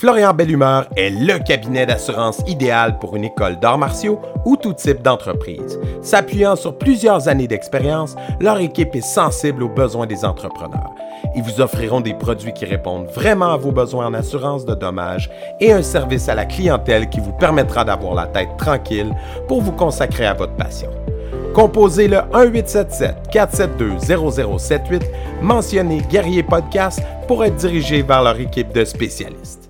Florian Bellumeur est le cabinet d'assurance idéal pour une école d'arts martiaux ou tout type d'entreprise. S'appuyant sur plusieurs années d'expérience, leur équipe est sensible aux besoins des entrepreneurs. Ils vous offriront des produits qui répondent vraiment à vos besoins en assurance de dommages et un service à la clientèle qui vous permettra d'avoir la tête tranquille pour vous consacrer à votre passion. Composez le 1-877-472-0078, mentionnez Guerrier Podcast pour être dirigé vers leur équipe de spécialistes.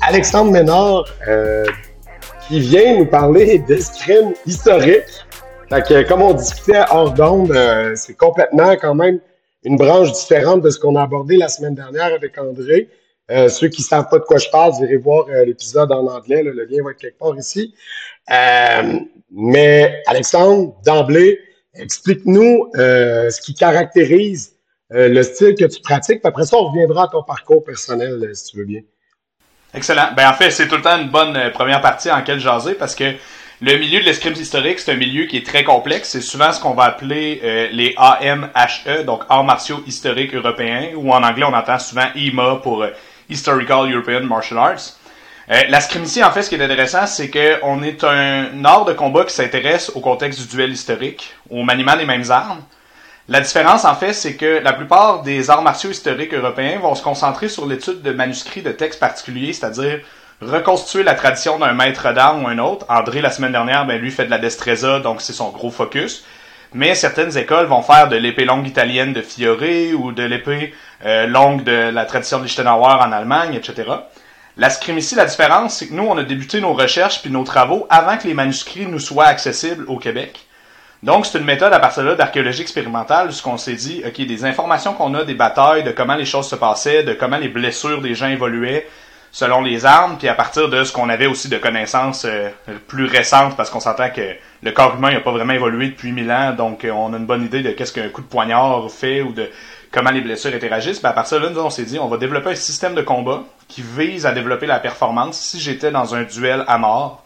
Alexandre Ménard, euh, qui vient nous parler d'escrime historique. Fait que, comme on discutait hors d'onde, euh, c'est complètement quand même une branche différente de ce qu'on a abordé la semaine dernière avec André. Euh, ceux qui ne savent pas de quoi je parle, vous irez voir euh, l'épisode en anglais. là, le lien va être quelque part ici. Euh, mais Alexandre, d'emblée, explique-nous euh, ce qui caractérise le style que tu pratiques. Puis après ça, on reviendra à ton parcours personnel, si tu veux bien. Excellent. Ben en fait, c'est tout le temps une bonne euh, première partie en quelle jaser parce que le milieu de l'escrime historique, c'est un milieu qui est très complexe. C'est souvent ce qu'on va appeler euh, les AMHE, donc arts martiaux historiques européens, ou en anglais on entend souvent IMA pour euh, Historical European Martial Arts. Euh, la scrimicie, en fait, ce qui est intéressant, c'est qu'on est un art de combat qui s'intéresse au contexte du duel historique, au maniement des mêmes armes. La différence, en fait, c'est que la plupart des arts martiaux historiques européens vont se concentrer sur l'étude de manuscrits de textes particuliers, c'est-à-dire reconstituer la tradition d'un maître d'armes ou un autre. André, la semaine dernière, ben, lui fait de la destreza, donc c'est son gros focus. Mais certaines écoles vont faire de l'épée longue italienne de Fiore ou de l'épée euh, longue de la tradition de Lichtenauer en Allemagne, etc. La scrimicie, la différence, c'est que nous, on a débuté nos recherches puis nos travaux avant que les manuscrits nous soient accessibles au Québec. Donc, c'est une méthode à partir de là d'archéologie expérimentale, où on s'est dit, OK, des informations qu'on a des batailles, de comment les choses se passaient, de comment les blessures des gens évoluaient selon les armes, puis à partir de ce qu'on avait aussi de connaissances euh, plus récentes, parce qu'on s'entend que le corps humain n'a pas vraiment évolué depuis mille ans, donc euh, on a une bonne idée de qu'est-ce qu'un coup de poignard fait ou de comment les blessures interagissent. Ben, à partir de là, nous, on s'est dit, on va développer un système de combat qui vise à développer la performance. Si j'étais dans un duel à mort,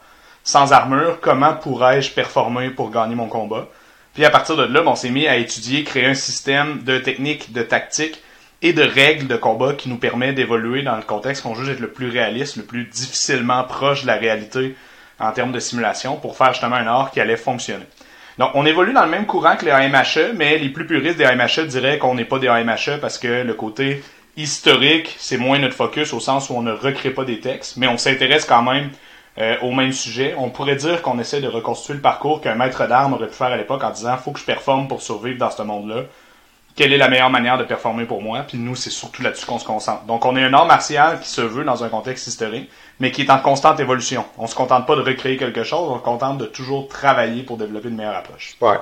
sans armure, comment pourrais-je performer pour gagner mon combat? Puis à partir de là, on s'est mis à étudier, créer un système de techniques, de tactiques et de règles de combat qui nous permet d'évoluer dans le contexte qu'on juge être le plus réaliste, le plus difficilement proche de la réalité en termes de simulation pour faire justement un art qui allait fonctionner. Donc, on évolue dans le même courant que les AMHE, mais les plus puristes des AMHE diraient qu'on n'est pas des AMHE parce que le côté historique, c'est moins notre focus au sens où on ne recrée pas des textes, mais on s'intéresse quand même euh, au même sujet. On pourrait dire qu'on essaie de reconstituer le parcours qu'un maître d'armes aurait pu faire à l'époque en disant faut que je performe pour survivre dans ce monde-là. Quelle est la meilleure manière de performer pour moi? Puis nous, c'est surtout là-dessus qu'on se concentre. Donc, on est un art martial qui se veut dans un contexte historique, mais qui est en constante évolution. On se contente pas de recréer quelque chose, on se contente de toujours travailler pour développer une meilleure approche. Ouais.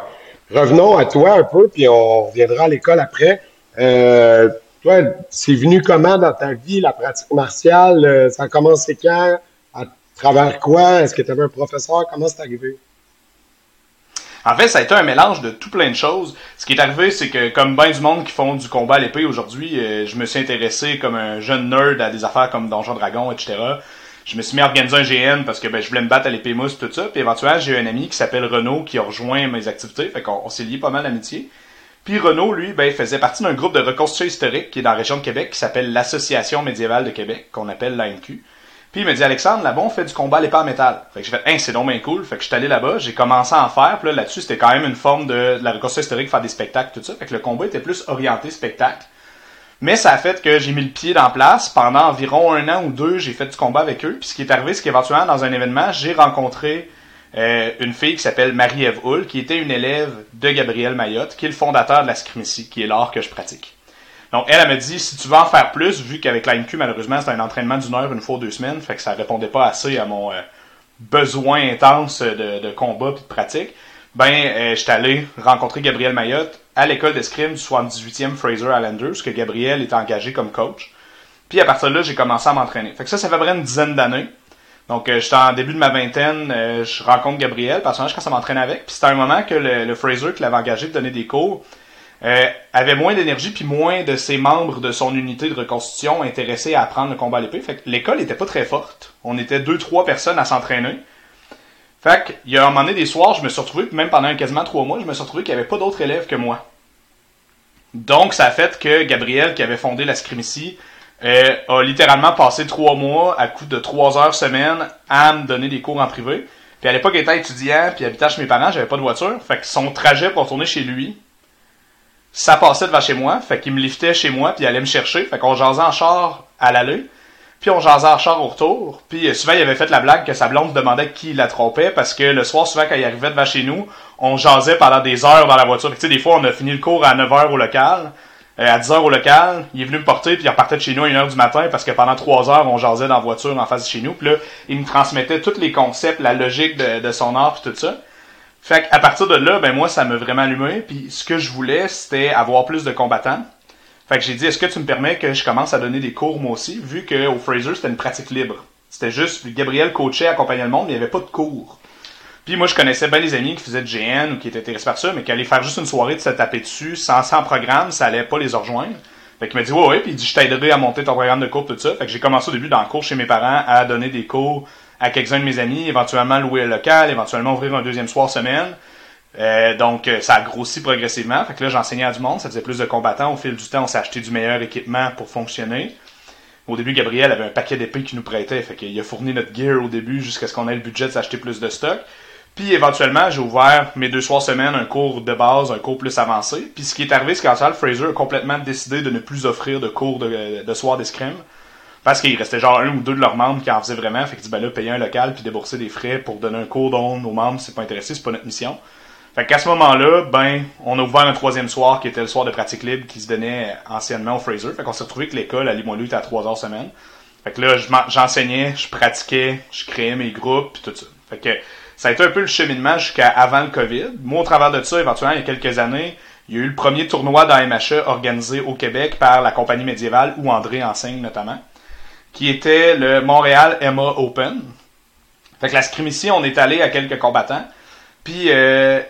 Revenons à toi un peu, puis on reviendra à l'école après. Euh, toi, c'est venu comment dans ta vie, la pratique martiale? Euh, Ça a commencé quand? Travers quoi? Est-ce que tu avais un professeur? Comment c'est arrivé? En fait, ça a été un mélange de tout plein de choses. Ce qui est arrivé, c'est que comme bien du monde qui font du combat à l'épée aujourd'hui, euh, je me suis intéressé comme un jeune nerd à des affaires comme Donjon Dragon, etc. Je me suis mis à organiser un GN parce que ben, je voulais me battre à l'épée mousse, tout ça. Puis éventuellement, j'ai un ami qui s'appelle Renaud qui a rejoint mes activités. Fait qu'on on s'est lié pas mal d'amitié. Puis Renaud, lui, ben, faisait partie d'un groupe de reconstruction historique qui est dans la région de Québec qui s'appelle l'Association médiévale de Québec, qu'on appelle l'AMQ. Puis il me dit Alexandre, là-bas on fait du combat à l'épée en métal. Fait que j'ai fait hein, c'est donc bien cool. Fait que je suis allé là-bas, j'ai commencé à en faire. Puis là, là-dessus, c'était quand même une forme de, la reconstruction historique, faire des spectacles, tout ça. Fait que le combat était plus orienté spectacle. Mais ça a fait que j'ai mis le pied dans place. Pendant environ un an ou deux, j'ai fait du combat avec eux. Puis ce qui est arrivé, c'est qu'éventuellement, dans un événement, j'ai rencontré euh, une fille qui s'appelle Marie-Ève Hull, qui était une élève de Gabriel Mayotte, qui est le fondateur de la scrimicie, qui est l'art que je pratique. Donc, elle, elle m'a dit, si tu veux en faire plus, vu qu'avec l'AMQ, malheureusement, c'était un entraînement d'une heure, une fois deux semaines, fait que ça répondait pas assez à mon euh, besoin intense de, combat puis de pratique, ben, euh, j'étais allé rencontrer Gabriel Mayotte à l'école d'escrime du 78e Fraser Islanders, que Gabriel est engagé comme coach. Puis à partir de là, j'ai commencé à m'entraîner. Fait que ça, ça fait vraiment une dizaine d'années. Donc, euh, j'étais en début de ma vingtaine, je rencontre Gabriel, personnage, quand ça m'entraîne avec. Puis c'était un moment que le Fraser qui l'avait engagé de donner des cours euh, avait moins d'énergie puis moins de ses membres de son unité de reconstitution intéressés à apprendre le combat à l'épée. Fait que l'école était pas très forte. On était deux, trois personnes à s'entraîner. Fait que, il y a un moment donné, des soirs, je me suis retrouvé, même pendant quasiment trois mois, je me suis retrouvé qu'il n'y avait pas d'autres élèves que moi. Donc, ça a fait que Gabriel, qui avait fondé la Scrimici, euh, a littéralement passé trois mois à coup de trois heures semaine à me donner des cours en privé. Puis à l'époque, il était étudiant, puis habitait chez mes parents, j'avais pas de voiture. Fait que son trajet pour retourner chez lui, ça passait devant chez moi. Fait qu'il me liftait chez moi, puis allait me chercher. Fait qu'on jasait en char à l'aller. Puis on jasait en char au retour. Puis euh, souvent, il avait fait la blague que sa blonde demandait qui la trompait parce que le soir, souvent, quand il arrivait devant chez nous, on jasait pendant des heures dans la voiture. Tu sais, des fois, on a fini le cours à 9h au local. Euh, à 10h au local, il est venu me porter, puis il repartait de chez nous à 1h du matin parce que pendant 3 heures, on jasait dans la voiture en face de chez nous. Puis là, il me transmettait tous les concepts, la logique de, de son art, puis tout ça. Fait qu'à partir de là, ben moi, ça m'a vraiment allumé. Puis ce que je voulais, c'était avoir plus de combattants. Fait que j'ai dit, est-ce que tu me permets que je commence à donner des cours moi aussi, vu qu'au Fraser, c'était une pratique libre. C'était juste, Gabriel coachait, accompagnait le monde, mais il n'y avait pas de cours. Puis moi, je connaissais bien les amis qui faisaient de GN ou qui étaient intéressés par ça, mais qui allaient faire juste une soirée de se taper dessus, sans, sans programme, ça allait pas les rejoindre. Fait qu'il m'a dit, ouais, ouais, puis il dit, je t'aiderai à monter ton programme de cours, tout ça. Fait que j'ai commencé au début dans le cours chez mes parents à donner des cours à quelques-uns de mes amis, éventuellement louer un local, éventuellement ouvrir un deuxième soir semaine. Euh, donc, euh, ça a grossi progressivement. Fait que là, j'enseignais à du monde, ça faisait plus de combattants. Au fil du temps, on s'est acheté du meilleur équipement pour fonctionner. Au début, Gabriel avait un paquet d'épées qu'il nous prêtait. Fait qu'il a fourni notre gear au début jusqu'à ce qu'on ait le budget de s'acheter plus de stock. Puis éventuellement, j'ai ouvert mes deux soirs semaine un cours de base, un cours plus avancé. Puis ce qui est arrivé, c'est qu'en Fraser a complètement décidé de ne plus offrir de cours de, de soir d'escrime. Parce qu'il restait genre un ou deux de leurs membres qui en faisaient vraiment. Fait que dit, ben là, payer un local puis débourser des frais pour donner un cours dont nos membres c'est pas intéressé, c'est pas notre mission. Fait qu'à ce moment-là, ben, on a ouvert un troisième soir qui était le soir de pratique libre qui se donnait anciennement au Fraser. Fait qu'on s'est retrouvé que l'école à Limoilou était à trois heures semaine. Fait que là, j'enseignais, je pratiquais, je créais mes groupes puis tout ça. Fait que ça a été un peu le cheminement jusqu'à avant le COVID. Moi, au travers de ça, éventuellement, il y a quelques années, il y a eu le premier tournoi d'AMHE organisé au Québec par la compagnie médiévale, où André enseigne notamment, qui était le Montréal Emma Open. Fait que la scrimicie, on est allé à quelques combattants. Puis euh,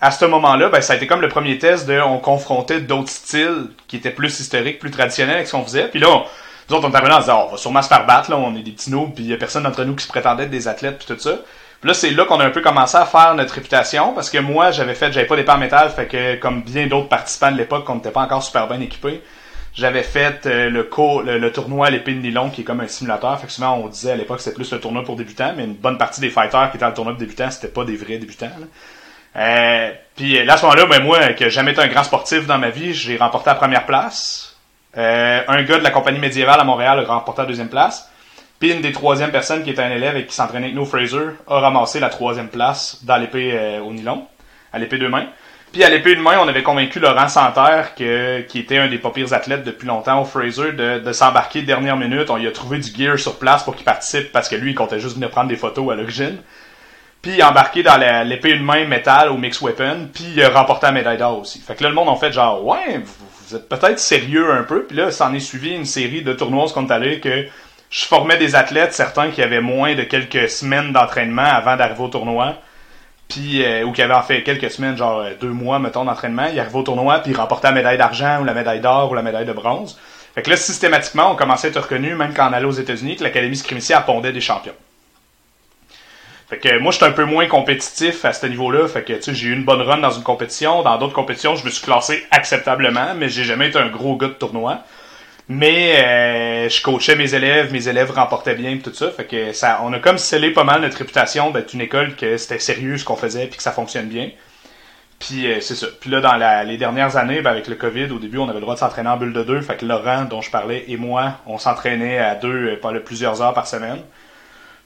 à ce moment-là, ben, ça a été comme le premier test de on confrontait d'autres styles qui étaient plus historiques, plus traditionnels avec ce qu'on faisait. Puis là, on, nous autres, on était en disant, on va sûrement se faire battre, là, on est des petits noobs, puis il y a personne d'entre nous qui se prétendait être des athlètes, puis tout ça. Puis là, c'est là qu'on a un peu commencé à faire notre réputation, parce que moi, j'avais fait, j'avais pas d'épée en métal, fait que comme bien d'autres participants de l'époque, on n'était pas encore super bien équipés, j'avais fait euh, le, tournoi à l'épée de nylon, qui est comme un simulateur. Fait que souvent, on disait à l'époque, c'était plus le tournoi pour débutants, mais une bonne partie des fighters qui étaient dans le tournoi pour débutants, c'était pas des vrais débutants. Euh, puis là, à ce moment-là, ben, moi, qui n'ai jamais été un grand sportif dans ma vie, j'ai remporté la première place. Euh, un gars de la compagnie médiévale à Montréal a remporté la deuxième place. Puis une des troisièmes personnes qui était un élève et qui s'entraînait avec nous, Fraser, a ramassé la troisième place dans l'épée euh, au nylon, à l'épée de main. Puis à l'épée de main, on avait convaincu Laurent Santerre, que, qui était un des pas pires athlètes depuis longtemps au Fraser, de, s'embarquer dernière minute. On lui a trouvé du gear sur place pour qu'il participe parce que lui, il comptait juste venir prendre des photos à l'origine puis embarqué dans l'épée de main métal au mix weapon, puis il a remporté la médaille d'or aussi. Fait que là, le monde en fait genre, ouais, vous, êtes peut-être sérieux un peu, puis là, ça en est suivi une série de tournois qu'on allé que je formais des athlètes, certains qui avaient moins de quelques semaines d'entraînement avant d'arriver au tournoi, puis euh, ou qui avaient en fait quelques semaines, genre euh, deux mois, mettons, d'entraînement, ils arrivaient au tournoi, puis ils remportaient la médaille d'argent, ou la médaille d'or, ou la médaille de bronze. Fait que là, systématiquement, on commençait à être reconnu, même quand on allait aux États-Unis, que l'Académie Scrimici appondait des champions. Fait que moi, j'étais un peu moins compétitif à ce niveau-là. Fait que, tu sais, j'ai eu une bonne run dans une compétition. Dans d'autres compétitions, je me suis classé acceptablement, mais j'ai jamais été un gros gars de tournoi. Mais euh, je coachais mes élèves, mes élèves remportaient bien tout ça. Fait que ça, on a comme scellé pas mal notre réputation d'être une école que c'était sérieux ce qu'on faisait puis que ça fonctionne bien. Puis euh, c'est ça. Puis là, dans les dernières années, ben, avec le COVID, au début, on avait le droit de s'entraîner en bulle de deux. Fait que Laurent, dont je parlais, et moi, on s'entraînait à deux, euh, pas plusieurs heures par semaine.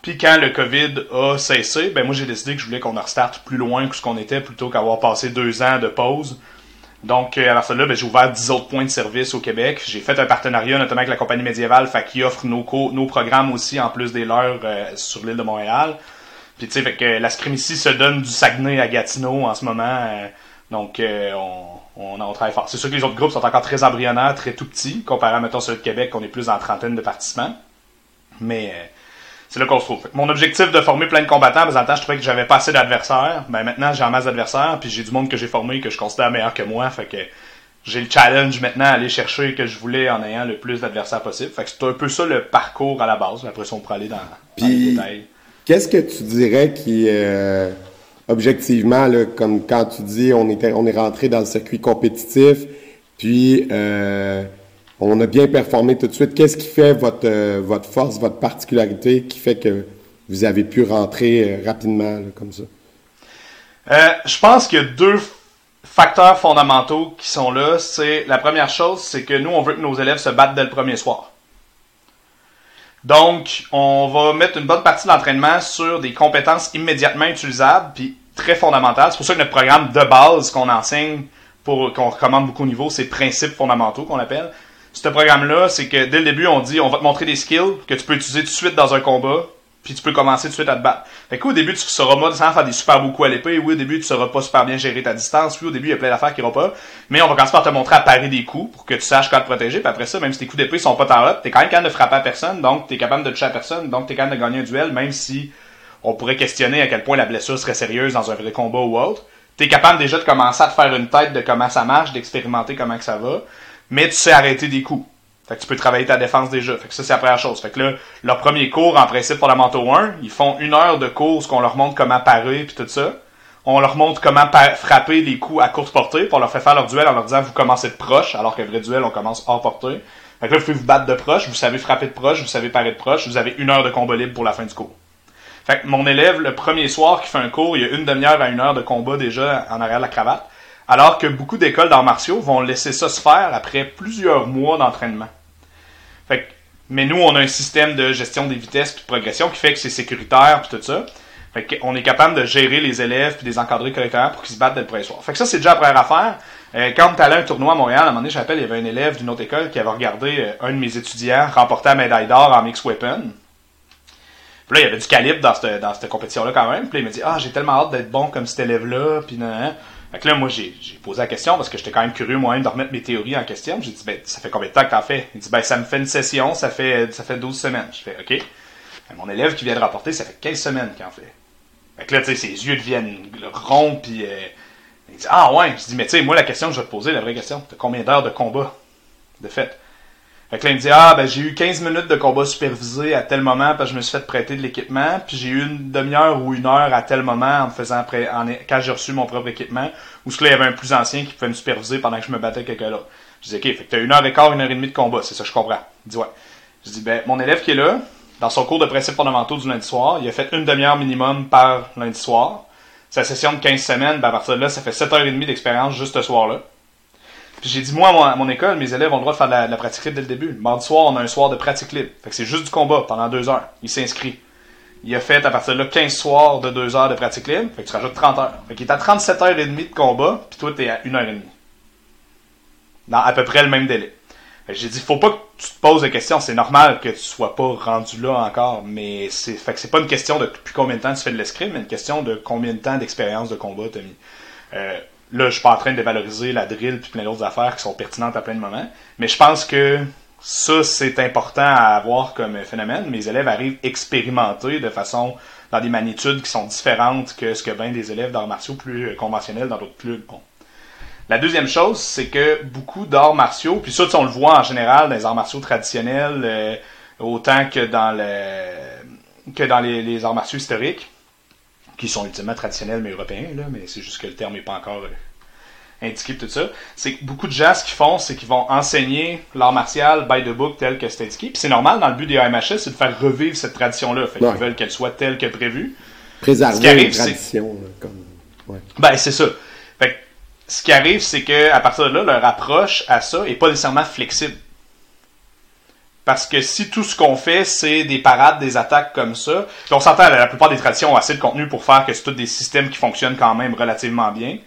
Puis quand le COVID a cessé, ben moi j'ai décidé que je voulais qu'on restarte plus loin que ce qu'on était plutôt qu'avoir passé deux ans de pause. Donc à la là, ben, j'ai ouvert dix autres points de service au Québec. J'ai fait un partenariat notamment avec la compagnie médiévale, fait qui offre nos, nos programmes aussi en plus des leurs euh, sur l'île de Montréal. Puis tu sais, fait que la ici se donne du Saguenay à Gatineau en ce moment. Euh, Donc, euh, on, on, travaille fort. C'est sûr que les autres groupes sont encore très embryonnaires, très tout petits, comparé à, mettons, celui de Québec, on est plus en trentaine de participants. Mais euh, c'est là qu'on se trouve. Mon objectif de former plein de combattants, parce que je trouvais que j'avais pas assez d'adversaires. Ben maintenant, j'ai en masse d'adversaires, puis j'ai du monde que j'ai formé que je considère meilleur que moi. Fait que j'ai le challenge maintenant à aller chercher que je voulais en ayant le plus d'adversaires possible. Fait que c'est un peu ça le parcours à la base. Après ça, on pourrait aller dans, les détails. Qu'est-ce que tu dirais qui, euh, objectivement, là, comme quand tu dis on, était, on est rentré dans le circuit compétitif, puis euh, on a bien performé tout de suite, qu'est-ce qui fait votre, euh, votre force, votre particularité qui fait que vous avez pu rentrer rapidement comme ça? je pense qu'il y a deux facteurs fondamentaux qui sont là, c'est la première chose, c'est que nous, on veut que nos élèves se battent dès le premier soir. Donc, on va mettre une bonne partie de l'entraînement sur des compétences immédiatement utilisables, puis très fondamentales. C'est pour ça que notre programme de base qu'on enseigne, pour qu'on recommande beaucoup au niveau, c'est principes fondamentaux qu'on appelle. Ce programme-là, c'est que dès le début, on dit on va te montrer des skills que tu peux utiliser tout de suite dans un combat, puis tu peux commencer tout de suite à te battre. Fait qu'au début, tu sauras pas sans faire des super beaux coups à l'épée. Oui, au début, tu sauras pas super bien gérer ta distance. Oui, au début, il y a plein d'affaires qui iront pas. Mais on va commencer par te montrer à parer des coups pour que tu saches quand te protéger. Puis après ça, même si tes coups d'épée sont pas tant t'es quand même capable de frapper à personne. Donc, t'es capable de toucher à personne. Donc, t'es capable de gagner un duel, même si on pourrait questionner à quel point la blessure serait sérieuse dans un vrai combat ou autre. T'es capable déjà de commencer à te faire une tête de comment ça marche, d'expérimenter comment que ça va. Mais tu sais arrêter des coups. Fait que tu peux travailler ta défense déjà. Fait que ça, c'est la première chose. Fait que là, leur premier cours, en principe, Manteau 1, ils font une heure de cours, qu'on leur montre comment parer puis tout ça. On leur montre comment frapper des coups à courte portée, puis on leur fait faire leur duel en leur disant, vous commencez de proche, alors qu'un vrai duel, on commence hors portée. Fait que là, vous pouvez vous battre de proche, vous savez frapper de proche, vous savez parer de proche, vous avez une heure de combat libre pour la fin du cours. Fait que mon élève, le premier soir qui fait un cours, il y a une demi-heure à une heure de combat déjà en arrière de la cravate. Alors que beaucoup d'écoles d'arts martiaux vont laisser ça se faire après plusieurs mois d'entraînement. Mais nous, on a un système de gestion des vitesses et de progression qui fait que c'est sécuritaire puis tout ça. Fait est capable de gérer les élèves puis les encadrer correctement pour qu'ils se battent dès le premier soir. Fait que ça, c'est déjà la première affaire. Euh, quand on allait à un tournoi à Montréal, à un moment donné, je rappelle, il y avait un élève d'une autre école qui avait regardé euh, un de mes étudiants remporter la médaille d'or en mix weapon. Puis là, il y avait du calibre dans cette, compétition-là quand même. Puis là, il m'a dit, ah, j'ai tellement hâte d'être bon comme cet élève-là. Puis nan, fait que là, moi, j'ai posé la question parce que j'étais quand même curieux moi-même de remettre mes théories en question. J'ai dit, ben, ça fait combien de temps que t'en fais? Il dit, ben, ça me fait une session, ça fait, ça fait 12 semaines. Je fais, OK. Ben, mon élève qui vient de rapporter, ça fait 15 semaines qu'il en fait. Fait que là, tu sais, ses yeux deviennent ronds, puis euh, il dit, ah ouais. Je dis, mais tu sais, moi, la question que je vais te poser, la vraie question, t'as combien d'heures de combat de fait? Fait que là, il me dit, ah, ben, j'ai eu 15 minutes de combat supervisé à tel moment parce que je me suis fait prêter de l'équipement, puis j'ai eu une demi-heure ou une heure à tel moment en me faisant en, quand j'ai reçu mon propre équipement, où ce là, il y avait un plus ancien qui pouvait me superviser pendant que je me battais avec quelqu'un d'autre. Je dis, ok, fait que t'as une heure et quart, une heure et demie de combat, c'est ça, je comprends. Il dit, ouais. Je dis, ben, mon élève qui est là, dans son cours de principes fondamentaux du lundi soir, il a fait une demi-heure minimum par lundi soir. Sa session de 15 semaines, ben, à partir de là, ça fait 7 heures et demie d'expérience juste ce soir-là j'ai dit, moi, à mon, école, mes élèves ont le droit de faire de la, pratique libre dès le début. Mardi soir, on a un soir de pratique libre. Fait que c'est juste du combat pendant deux heures. Il s'inscrit. Il a fait à partir de là 15 soirs de deux heures de pratique libre. Fait que tu rajoutes 30 heures. Fait qu'il est à 37 heures et demie de combat, puis toi, t'es à une heure et demie. Dans à peu près le même délai. j'ai dit, faut pas que tu te poses la question. C'est normal que tu sois pas rendu là encore, mais c'est, fait que c'est pas une question de depuis combien de temps tu fais de l'escrime, mais une question de combien de temps d'expérience de combat t'as mis. Euh, Là, je suis pas en train de dévaloriser la drill puis plein d'autres affaires qui sont pertinentes à plein de moments. Mais je pense que ça, c'est important à avoir comme phénomène. Mes élèves arrivent expérimentés de façon dans des magnitudes qui sont différentes que ce que bien des élèves d'arts martiaux plus conventionnels dans d'autres clubs. La deuxième chose, c'est que beaucoup d'arts martiaux, puis ça, on le voit en général dans les arts martiaux traditionnels, euh, autant que dans les arts martiaux historiques, qui sont ultimement traditionnels mais européens, là, mais c'est juste que le terme n'est pas encore euh, indiqué tout ça. C'est que beaucoup de gens, ce qu'ils font, c'est qu'ils vont enseigner l'art martial by the book tel que c'est indiqué. Puis c'est normal dans le but des AMHS, c'est de faire revivre cette tradition-là. Fait qu'ils veulent qu'elle soit telle que prévue. Préserver ce qui arrive, tradition. Comme... Ouais. Ben, c'est ça. Fait ce qui arrive, c'est que à partir de là, leur approche à ça est pas nécessairement flexible. Parce que si tout ce qu'on fait, c'est des parades, des attaques comme ça, on s'entend, la plupart des traditions ont assez de contenu pour faire que c'est tous des systèmes qui fonctionnent quand même relativement bien.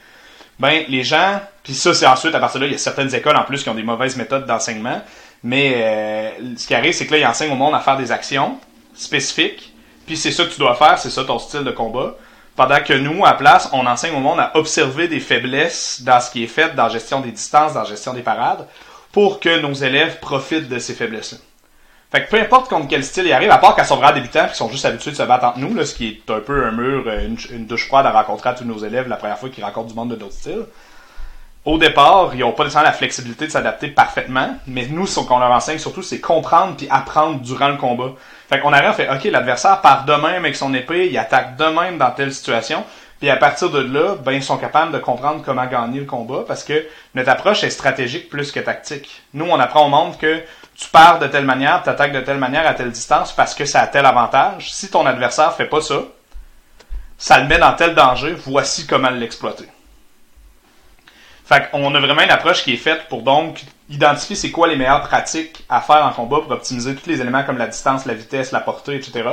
Ben, les gens, puis ça, c'est ensuite, à partir de là, il y a certaines écoles en plus qui ont des mauvaises méthodes d'enseignement, mais euh, ce qui arrive, c'est que là, ils enseignent au monde à faire des actions spécifiques, puis c'est ça que tu dois faire, c'est ça ton style de combat. Pendant que nous, à place, on enseigne au monde à observer des faiblesses dans ce qui est fait, dans la gestion des distances, dans la gestion des parades, pour que nos élèves profitent de ces faiblesses-là. Fait que peu importe contre quel style ils arrivent, à part qu'ils sont vraiment débutants, qui sont juste habitués de se battre entre nous, là, ce qui est un peu un mur, euh, une, douche froide à rencontrer à tous nos élèves la première fois qu'ils rencontrent du monde de d'autres styles. Au départ, ils n'ont pas nécessairement la flexibilité de s'adapter parfaitement, mais nous, ce qu'on leur enseigne surtout, c'est comprendre puis apprendre durant le combat. Fait qu'on arrive, fait, ok, l'adversaire part de même avec son épée, il attaque de même dans telle situation, puis à partir de là, ben ils sont capables de comprendre comment gagner le combat parce que notre approche est stratégique plus que tactique. Nous, on apprend au monde que tu pars de telle manière, tu attaques de telle manière à telle distance parce que ça a tel avantage. Si ton adversaire fait pas ça, ça le met dans tel danger, voici comment l'exploiter. Fait qu'on a vraiment une approche qui est faite pour donc identifier c'est quoi les meilleures pratiques à faire en combat pour optimiser tous les éléments comme la distance, la vitesse, la portée, etc.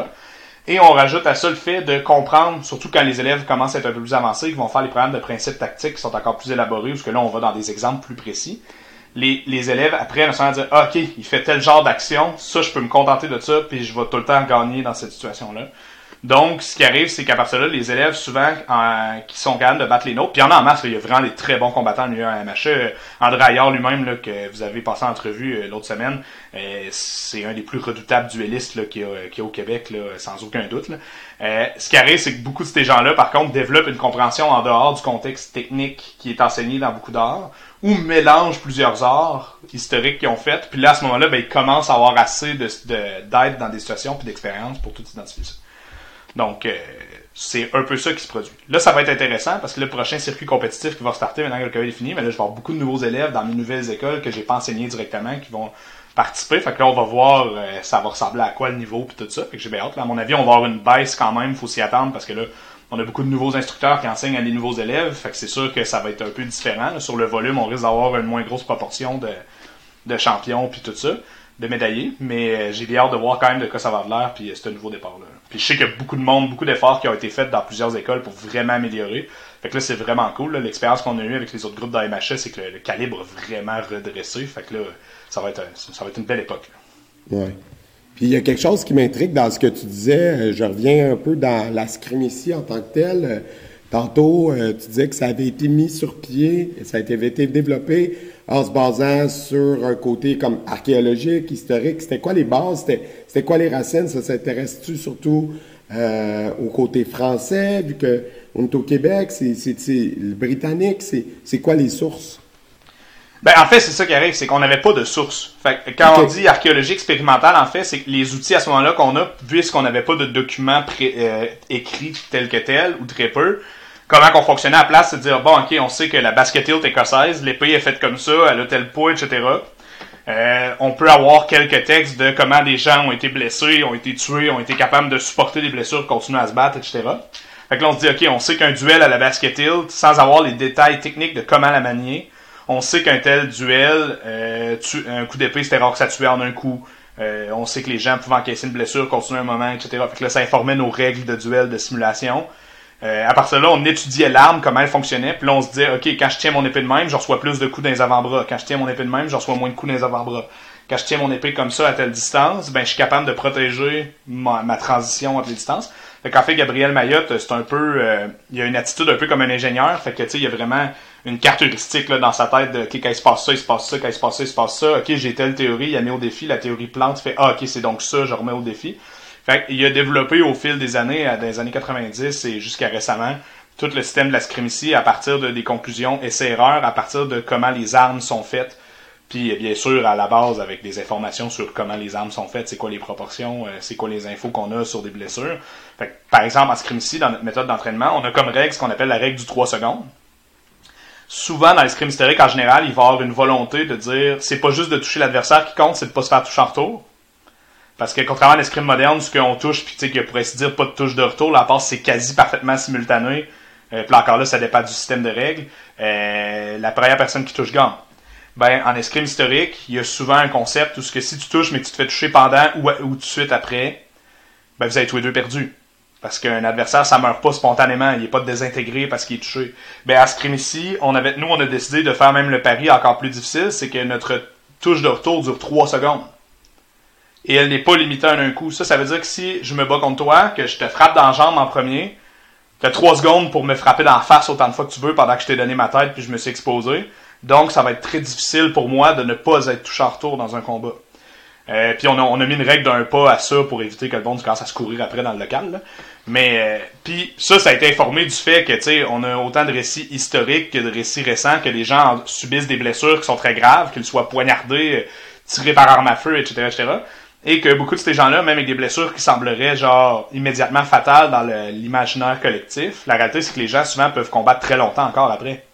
Et on rajoute à ça le fait de comprendre, surtout quand les élèves commencent à être un peu plus avancés, qu'ils vont faire les programmes de principes tactiques qui sont encore plus élaborés, parce que là, on va dans des exemples plus précis. Les, les élèves, après, se dire, ah, OK, il fait tel genre d'action, ça, je peux me contenter de ça, puis je vais tout le temps gagner dans cette situation-là. Donc, ce qui arrive, c'est qu'à partir de là, les élèves, souvent, qui sont capables de battre les nôtres, puis y en a en masse, il y a vraiment des très bons combattants milieu à MHE. André Aillard lui-même, là, que vous avez passé en entrevue euh, l'autre semaine, euh, c'est un des plus redoutables duellistes qu'il y, a, au Québec, là, sans aucun doute. Euh, ce qui arrive, c'est que beaucoup de ces gens-là, par contre, développent une compréhension en dehors du contexte technique qui est enseigné dans beaucoup d'arts, ou mélangent plusieurs arts historiques qu'ils ont fait, puis là, à ce moment-là, ben, ils commencent à avoir assez d'aide de, dans des situations puis d'expérience pour tout identifier ça. Donc, euh, c'est un peu ça qui se produit. Là, ça va être intéressant parce que le prochain circuit compétitif qui va starter maintenant que le COVID est fini, mais là, je vais avoir beaucoup de nouveaux élèves dans mes nouvelles écoles que j'ai pas enseigné directement qui vont participer. Fait que là, on va voir euh, ça va ressembler à quoi le niveau puis tout ça. Fait que j'ai bien hâte. Là, à mon avis, on va avoir une baisse quand même, faut s'y attendre parce que là, on a beaucoup de nouveaux instructeurs qui enseignent à des nouveaux élèves. Fait que c'est sûr que ça va être un peu différent. Sur le volume, on risque d'avoir une moins grosse proportion de, de champions puis tout ça de médaillés, mais euh, j'ai hâte de voir quand même de quoi ça va de l'air, puis euh, c'est un nouveau départ-là. Puis je sais qu'il y a beaucoup de monde, beaucoup d'efforts qui ont été faits dans plusieurs écoles pour vraiment améliorer. Fait que là, c'est vraiment cool. L'expérience qu'on a eue avec les autres groupes d'AMHS, c'est que le, calibre a vraiment redressé. Fait que là, ça va être, une belle époque. Ouais. Puis il y a quelque chose qui m'intrigue dans ce que tu disais. Euh, je reviens un peu dans la scrimicie en tant que telle. Tantôt, tu disais que ça avait été mis sur pied, ça a été développé en se basant sur un côté comme archéologique, historique. C'était quoi les bases? C'était quoi les racines? Ça s'intéresse-tu surtout euh, au côté français, vu qu'on est au Québec, c'est le britannique, c'est quoi les sources? Ben, en fait, c'est ça qui arrive, c'est qu'on n'avait pas de source. Fait quand on dit archéologie expérimentale, en fait, c'est que les outils à ce moment-là qu'on a, puisqu'on n'avait pas de documents euh, écrits tels que tels, ou très peu, comment qu'on fonctionnait à la place, c'est de dire, bon, ok, on sait que la basket est écossaise, l'épée est faite comme ça, elle a tel poids, etc. Euh, on peut avoir quelques textes de comment des gens ont été blessés, ont été tués, ont été capables de supporter des blessures, continuer à se battre, etc. Fait que là, on se dit, ok, on sait qu'un duel à la basket sans avoir les détails techniques de comment la manier, on sait qu'un tel duel, euh, un coup d'épée, c'était rare que ça tuait en un coup. Euh, on sait que les gens pouvaient encaisser une blessure, continuer un moment, etc. Fait que là, ça informait nos règles de duel, de simulation. Euh, à partir de là, on étudiait l'arme, comment elle fonctionnait, puis là, on se disait, OK, quand je tiens mon épée de même, je reçois plus de coups dans les avant-bras. Quand je tiens mon épée de même, je reçois moins de coups dans les avant-bras. Quand je tiens mon épée comme ça à telle distance, ben, je suis capable de protéger ma, transition entre les distances. Fait qu'en fait, Gabriel Mayotte, c'est un peu, euh, il a une attitude un peu comme un ingénieur. Fait que, tu sais, il y a vraiment une carte heuristique, là, dans sa tête de, OK, quand il se passe ça, il se passe ça, quand il se passe ça, il se passe ça. OK, j'ai telle théorie, il a mis au défi, la théorie plante fait, ah, OK, c'est donc ça, je remets au défi. Fait qu'il a développé au fil des années, des années 90 et jusqu'à récemment, tout le système de la scrimicie à partir de des conclusions essais-erreurs, à partir de comment les armes sont faites, puis bien sûr à la base avec des informations sur comment les armes sont faites, c'est quoi les proportions, euh, c'est quoi les infos qu'on a sur des blessures. Fait par exemple en scrimicie, dans notre méthode d'entraînement, on a comme règle ce qu'on appelle la règle du 3 secondes. Souvent dans l'escrime historique en général, il va y avoir une volonté de dire c'est pas juste de toucher l'adversaire qui compte, c'est de pas se faire toucher en retour. Parce que contrairement à l'escrime moderne, ce qu'on touche, puis tu sais, qu'il pourrait se dire pas de touche de retour, la passe c'est quasi parfaitement simultané euh, puis encore là, ça dépend du système de règles. Euh, la première personne qui touche gagne. Ben, en escrime historique, il y a souvent un concept où ce que si tu touches, mais tu te fais toucher pendant ou, tout de suite après, ben vous avez tous les deux perdus. Parce qu'un adversaire, ça meurt pas spontanément, il n'est pas désintégré parce qu'il est touché. Ben, à Scrim ici, on avait, nous, on a décidé de faire même le pari encore plus difficile, c'est que notre touche de retour dure 3 secondes. Et elle n'est pas limitée à un coup. Ça, ça veut dire que si je me bats contre toi, que je te frappe dans la jambe en premier, T'as trois secondes pour me frapper dans la face autant de fois que tu veux pendant que je t'ai donné ma tête puis je me suis exposé. Donc, ça va être très difficile pour moi de ne pas être touché en retour dans un combat. Euh, puis on a, on a mis une règle d'un pas à ça pour éviter que le monde commence à se courir après dans le local. Là. Mais euh, puis ça, ça a été informé du fait que tu sais, on a autant de récits historiques que de récits récents que les gens subissent des blessures qui sont très graves, qu'ils soient poignardés, tirés par arme à feu, etc., etc. Et que beaucoup de ces gens-là, même avec des blessures qui sembleraient genre immédiatement fatales dans l'imaginaire collectif, la réalité c'est que les gens souvent peuvent combattre très longtemps encore après.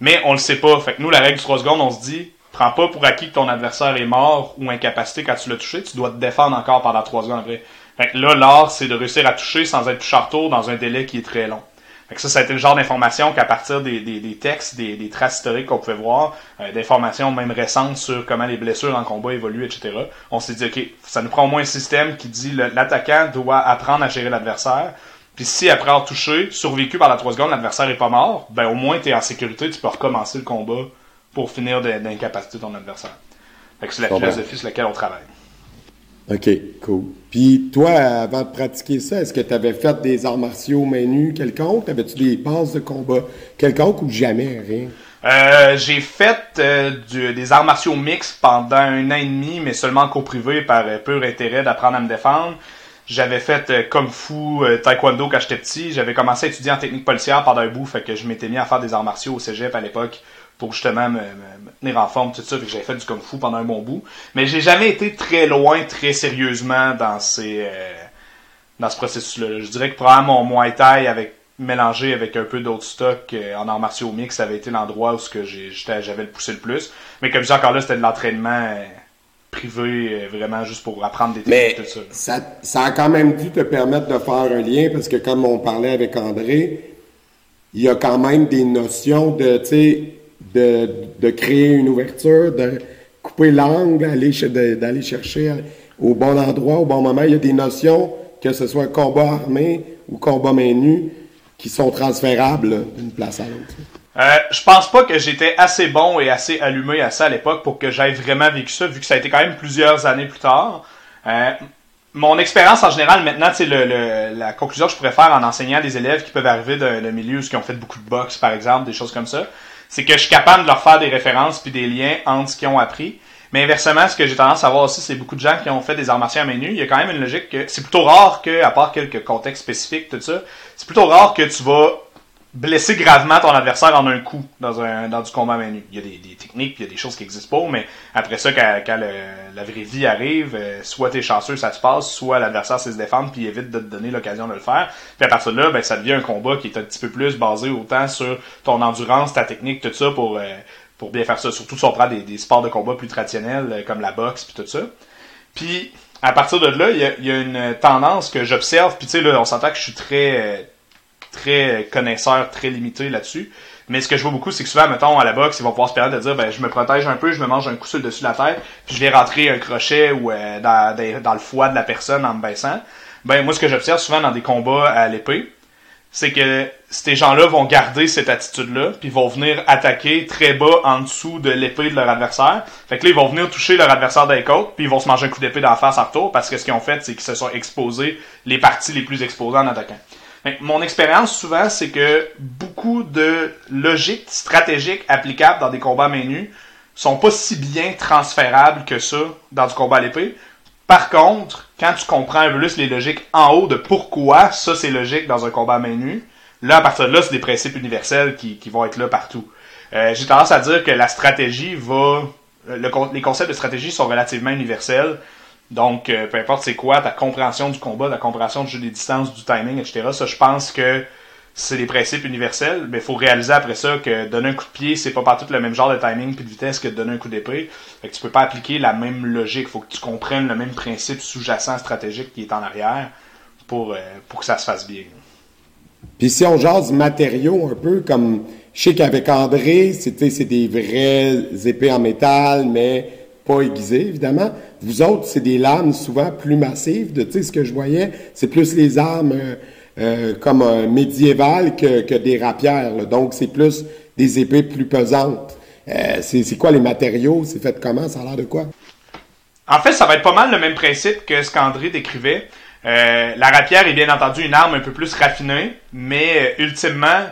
Mais on le sait pas. Fait que nous, la règle du 3 secondes, on se dit, prends pas pour acquis que ton adversaire est mort ou incapacité quand tu l'as touché, tu dois te défendre encore pendant 3 secondes après. Fait que là, l'art, c'est de réussir à toucher sans être touché dans un délai qui est très long. Fait que ça, ça a été le genre d'information qu'à partir des, des, des, textes, des, des traces historiques qu'on pouvait voir, euh, d'informations même récentes sur comment les blessures en combat évoluent, etc., on s'est dit, OK, ça nous prend au moins un système qui dit l'attaquant doit apprendre à gérer l'adversaire, puis si après avoir touché, survécu par la 3 secondes, l'adversaire est pas mort, ben au moins tu es en sécurité, tu peux recommencer le combat pour finir d'incapaciter ton adversaire. Fait que c'est la philosophie sur laquelle on travaille. OK, cool. Puis toi, avant de pratiquer ça, est-ce que tu avais fait des arts martiaux main nue quelconques? T'avais-tu des passes de combat quelconques ou jamais rien? Euh, j'ai fait euh, des arts martiaux mixtes pendant un an et demi, mais seulement en privé par euh, pur intérêt d'apprendre à me défendre. J'avais fait Kung Fu, Taekwondo quand j'étais petit. J'avais commencé à étudier en technique policière pendant un bout, fait que je m'étais mis à faire des arts martiaux au cégep à l'époque pour justement me, tenir en forme, tout ça. Fait que j'avais fait du Kung Fu pendant un bon bout. Mais j'ai jamais été très loin, très sérieusement dans ces euh, dans ce processus-là. Je dirais que probablement mon Muay Thai avec mélangé avec un peu d'autres stocks en arts martiaux mix, ça avait été l'endroit où j'avais le poussé le plus. Mais comme je dis encore là, c'était de l'entraînement privé, euh, vraiment juste pour apprendre des techniques, tout ça. ça. Ça a quand même dû te permettre de faire un lien, parce que comme on parlait avec André, il y a quand même des notions de, de, créer une ouverture, de couper l'angle, d'aller chercher au bon endroit, au bon moment. Il y a des notions, que ce soit combat armé ou combat main nue, qui sont transférables d'une place à l'autre. Euh, je pense pas que j'étais assez bon et assez allumé à ça à l'époque pour que j'aille vraiment vécu ça, vu que ça a été quand même plusieurs années plus tard. Euh, mon expérience en général maintenant, c'est la conclusion que je pourrais faire en enseignant des élèves qui peuvent arriver d'un milieu qui ont fait beaucoup de boxe, par exemple, des choses comme ça, c'est que je suis capable de leur faire des références puis des liens entre ce qu'ils ont appris. Mais inversement, ce que j'ai tendance à voir aussi, c'est beaucoup de gens qui ont fait des arts martiaux à nue. Il y a quand même une logique que c'est plutôt rare que, à part quelques contextes spécifiques, tout ça, c'est plutôt rare que tu vas blesser gravement ton adversaire en un coup dans un dans du combat nue. Il y a des, des techniques, il y a des choses qui existent pas, mais après ça, quand, quand la vraie vie arrive, euh, soit t'es chanceux, ça se passe, soit l'adversaire sait se défendre puis évite de te donner l'occasion de le faire. Puis à partir de là, ben, ça devient un combat qui est un petit peu plus basé autant sur ton endurance, ta technique, tout ça pour euh, pour bien faire ça. Surtout si on prend des, des sports de combat plus traditionnels euh, comme la boxe puis tout ça. Puis à partir de là, il y a, y a une tendance que j'observe. Puis tu sais là, on s'entend que je suis très très connaisseur, très limité là-dessus. Mais ce que je vois beaucoup, c'est que souvent, mettons, à la boxe, ils vont pouvoir se permettre de dire, ben, je me protège un peu, je me mange un coup sur le dessus de la tête, puis je vais rentrer un crochet ou euh, dans, dans, le foie de la personne en me baissant. Ben, moi, ce que j'observe souvent dans des combats à l'épée, c'est que ces gens-là vont garder cette attitude-là, puis vont venir attaquer très bas en dessous de l'épée de leur adversaire. Fait que là, ils vont venir toucher leur adversaire d'un côté, puis ils vont se manger un coup d'épée d'en face en retour, parce que ce qu'ils ont fait, c'est qu'ils se sont exposés les parties les plus exposées en attaquant. Mon expérience souvent, c'est que beaucoup de logiques stratégiques applicables dans des combats main sont pas si bien transférables que ça dans du combat à l'épée. Par contre, quand tu comprends un peu plus les logiques en haut de pourquoi ça c'est logique dans un combat main nue, là à partir de là c'est des principes universels qui, vont être là partout. Euh, J'ai tendance à dire que la stratégie va, le, les concepts de stratégie sont relativement universels. Donc, euh, peu importe c'est quoi, ta compréhension du combat, ta compréhension du jeu des distances, du timing, etc. Ça, je pense que c'est des principes universels, mais il faut réaliser après ça que donner un coup de pied, c'est pas partout le même genre de timing puis de vitesse que de donner un coup d'épée. Fait que tu peux pas appliquer la même logique. Faut que tu comprennes le même principe sous-jacent stratégique qui est en arrière pour, euh, pour que ça se fasse bien. Puis si on jase matériaux un peu, comme je sais qu'avec André, c'est des vraies épées en métal, mais pas aiguisées, évidemment. Vous autres, c'est des lames souvent plus massives. De, ce que je voyais, c'est plus les armes euh, euh, comme un médiévales que, des rapières. Donc, c'est plus des épées plus pesantes. Euh, c'est quoi les matériaux? C'est fait comment? Ça a l'air de quoi? En fait, ça va être pas mal le même principe que ce qu'André décrivait. Euh, la rapière est bien entendu une arme un peu plus raffinée, mais euh, ultimement,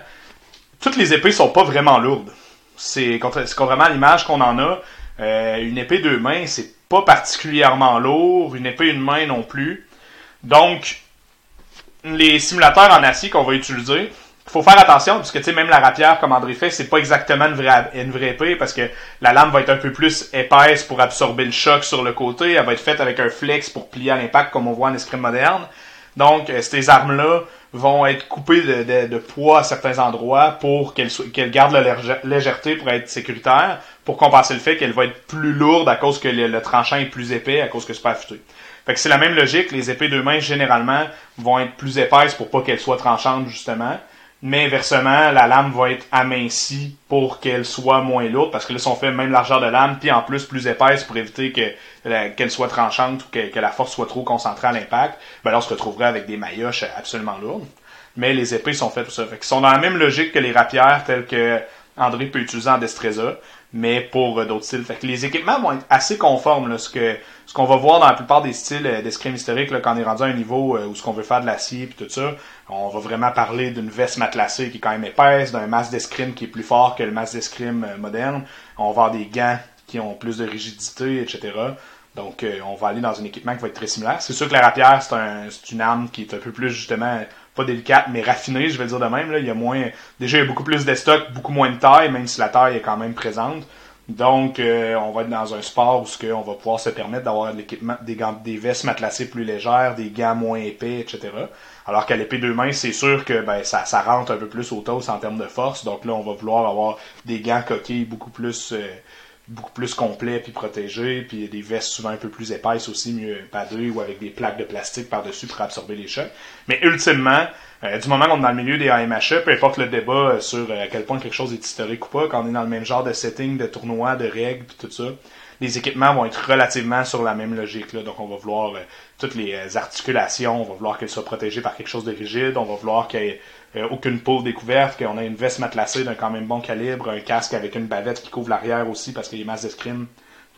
toutes les épées sont pas vraiment lourdes. C'est contrairement à l'image qu'on en a, euh, une épée deux mains, c'est pas particulièrement lourd, une épée une main non plus. Donc, les simulateurs en acier qu'on va utiliser, faut faire attention parce que tu sais même la rapière comme André fait c'est pas exactement une vraie une vraie épée parce que la lame va être un peu plus épaisse pour absorber le choc sur le côté. Elle va être faite avec un flex pour plier à l'impact comme on voit en escrime moderne donc euh, ces armes là vont être coupées de, poids à certains endroits pour qu'elles qu'elles gardent la légèreté pour être sécuritaires pour compenser le fait qu'elle va être plus lourde à cause que le, tranchant est plus épais à cause que c'est pas affûté. Fait que c'est la même logique les épées de main généralement vont être plus épaisses pour pas qu'elles soient tranchantes justement mais inversement, la lame va être amincie pour qu'elle soit moins lourde, parce que là, si on fait même largeur de lame, puis en plus plus épaisse pour éviter que qu'elle soit tranchante ou que, la force soit trop concentrée à l'impact, ben là, on se retrouverait avec des maillotches absolument lourdes. Mais les épées sont faites pour ça. Fait qu'ils sont dans la même logique que les rapières, telles que André peut utiliser en Destreza, mais pour euh, d'autres styles. Fait les équipements vont être assez conformes, là, ce que ce qu'on va voir dans la plupart des styles euh, d'escrime historique, là, quand on est rendu à un niveau euh, où ce qu'on veut faire de l'acier puis tout ça, on va vraiment parler d'une veste matelassée qui est quand même épaisse, d'un masque d'escrime qui est plus fort que le masque d'escrime moderne. On va avoir des gants qui ont plus de rigidité, etc. Donc, on va aller dans un équipement qui va être très similaire. C'est sûr que la rapière, c'est un, une arme qui est un peu plus, justement, pas délicate, mais raffinée, je vais le dire de même. Là. Il y a moins, déjà, il y a beaucoup plus de stock, beaucoup moins de taille, même si la taille est quand même présente. Donc, euh, on va être dans un sport où ce on va pouvoir se permettre d'avoir de l'équipement, des, gants, des vestes matelassées plus légères, des gants moins épais, etc. Alors qu'à l'épée deux mains, c'est sûr que ben, ça, ça rentre un peu plus au toast en termes de force. Donc là, on va vouloir avoir des gants coquilles beaucoup plus euh, beaucoup plus complets puis protégés, puis des vestes souvent un peu plus épaisses aussi, mieux padrées ou avec des plaques de plastique par-dessus pour absorber les chocs. Mais ultimement, euh, du moment qu'on est dans le milieu des AMHE, peu importe le débat euh, sur euh, à quel point quelque chose est historique ou pas, quand on est dans le même genre de setting, de tournoi, de règles, puis tout ça, les équipements vont être relativement sur la même logique. Là. Donc on va vouloir toutes les articulations, on va vouloir qu'elles soient protégées par quelque chose de rigide, on va vouloir qu'il ait aucune peau découverte, qu'on ait une veste matelassée d'un quand même bon calibre, un casque avec une bavette qui couvre l'arrière aussi, parce que les masses d'escrime,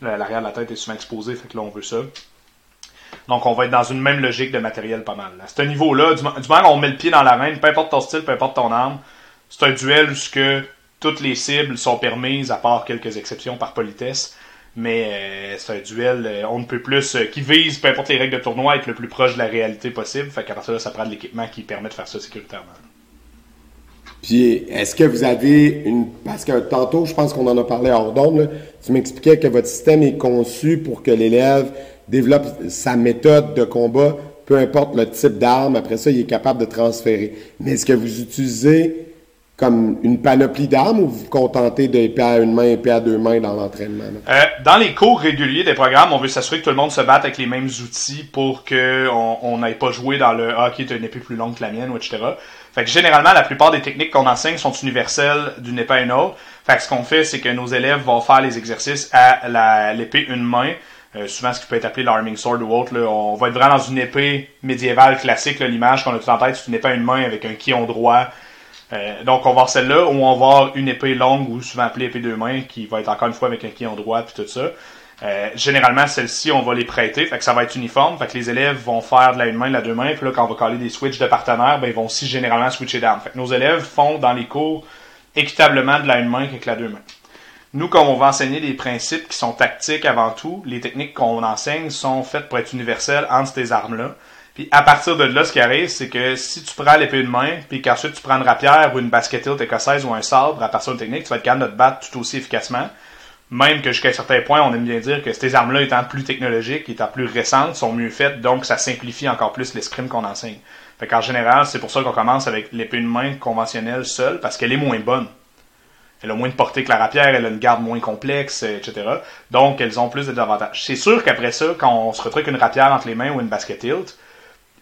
l'arrière de la tête est souvent exposé, fait que là on veut ça. Donc, on va être dans une même logique de matériel pas mal. À ce niveau-là, du, moment où on met le pied dans l'arène, peu importe ton style, peu importe ton arme, c'est un duel où ce que toutes les cibles sont permises, à part quelques exceptions par politesse. Mais euh, c'est un duel, euh, on ne peut plus, euh, qui vise, peu importe les règles de tournoi, être le plus proche de la réalité possible. Fait qu'à partir de là, ça prend de l'équipement qui permet de faire ça sécuritairement. Puis, est-ce que vous avez une. Parce que tantôt, je pense qu'on en a parlé hors d'onde, tu m'expliquais que votre système est conçu pour que l'élève développe sa méthode de combat, peu importe le type d'arme, après ça, il est capable de transférer. Mais est-ce que vous utilisez comme une panoplie d'armes ou vous vous contentez d'épée à une main, épée à deux mains dans l'entraînement? Euh, dans les cours réguliers des programmes, on veut s'assurer que tout le monde se batte avec les mêmes outils pour qu'on n'aille pas jouer dans le ah, qui est une épée plus longue que la mienne, etc. Fait que généralement, la plupart des techniques qu'on enseigne sont universelles d'une épée à une autre. Fait que ce qu'on fait, c'est que nos élèves vont faire les exercices à l'épée une main. Euh, souvent ce qui peut être appelé l'arming sword ou autre. Là, on va être vraiment dans une épée médiévale classique. L'image qu'on a tout en tête, c'est une épée à une main avec un quillon droit. Euh, donc on va voir celle-là où on va avoir une épée longue ou souvent appelée épée deux mains qui va être encore une fois avec un quillon droit puis tout ça. Euh, généralement, celle-ci, on va les prêter, fait que ça va être uniforme, fait que les élèves vont faire de la une main, de la deux mains, puis là, quand on va coller des switches de partenaires, ben, ils vont aussi généralement switcher que nos élèves font dans les cours équitablement de la une main qu'avec la deux mains. Nous, comme on va enseigner des principes qui sont tactiques avant tout, les techniques qu'on enseigne sont faites pour être universelles entre ces armes-là. Puis à partir de là, ce qui arrive, c'est que si tu prends l'épée de main, puis qu'ensuite tu prends une rapière ou une basket tilt écossaise ou un sabre, à partir de technique, tu vas être capable de te battre tout aussi efficacement. Même que jusqu'à un certain point, on aime bien dire que ces armes-là étant plus technologiques, étant plus récentes, sont mieux faites, donc ça simplifie encore plus l'escrime qu'on enseigne. Fait qu'en général, c'est pour ça qu'on commence avec l'épée de main conventionnelle seule, parce qu'elle est moins bonne. Elle a moins de portée que la rapière, elle a une garde moins complexe, etc. Donc, elles ont plus d'avantages. C'est sûr qu'après ça, quand on se retrouve une rapière entre les mains ou une basket tilt,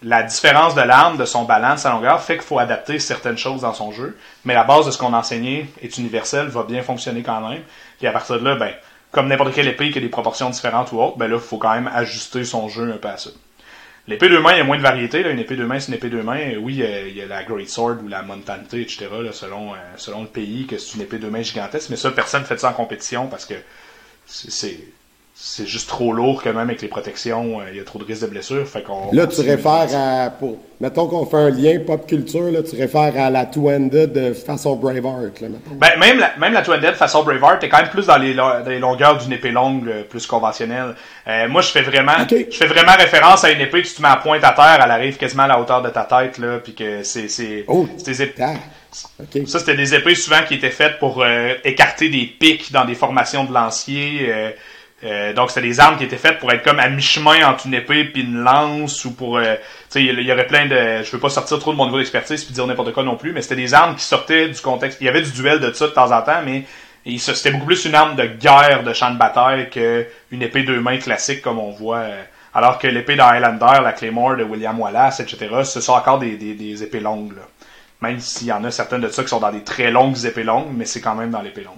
la différence de l'arme, de son balance, sa longueur, fait qu'il faut adapter certaines choses dans son jeu. Mais la base de ce qu'on a enseigné est universelle, va bien fonctionner quand même. Puis à partir de là, ben, comme n'importe quelle épée qui a des proportions différentes ou autres, ben là, il faut quand même ajuster son jeu un peu à ça. L'épée de main, il y a moins de variété. Là. Une épée de main, c'est une épée de main. Oui, il y a la Great Sword ou la Montante, etc. selon, euh, selon le pays, que c'est une épée de main gigantesque. Mais ça, personne ne fait ça en compétition parce que c'est c'est juste trop lourd quand même avec les protections. Il y a trop de risques de blessure. Fait qu'on là, tu réfères à. Pour, mettons qu'on fait un lien pop culture, là, tu réfères à la two-handed de façon Braveheart. Là, ben, même la, même la two-handed façon Braveheart est quand même plus dans les, longueurs d'une épée longue plus conventionnelle. Euh, moi, je fais vraiment je fais vraiment référence à une épée que tu mets à pointe à terre, elle arrive quasiment à la hauteur de ta tête, là, puis que c'est. c'est oh, Ça, c'était des épées souvent qui étaient faites pour euh, écarter des pics dans des formations de lanciers. Euh, donc c'était des armes qui étaient faites pour être comme à mi-chemin entre une épée puis une lance ou pour euh, tu sais il y, aurait plein de je veux pas sortir trop de mon niveau d'expertise puis dire n'importe quoi non plus mais c'était des armes qui sortaient du contexte il y avait du duel de ça de temps en temps mais c'était beaucoup plus une arme de guerre de champ de bataille qu'une épée deux mains classique comme on voit euh, alors que l'épée d'Highlander la Claymore de William Wallace etc ce sont encore des, des, des épées longues là. même s'il y en a certaines de ça qui sont dans des très longues épées longues mais c'est quand même dans l'épée longue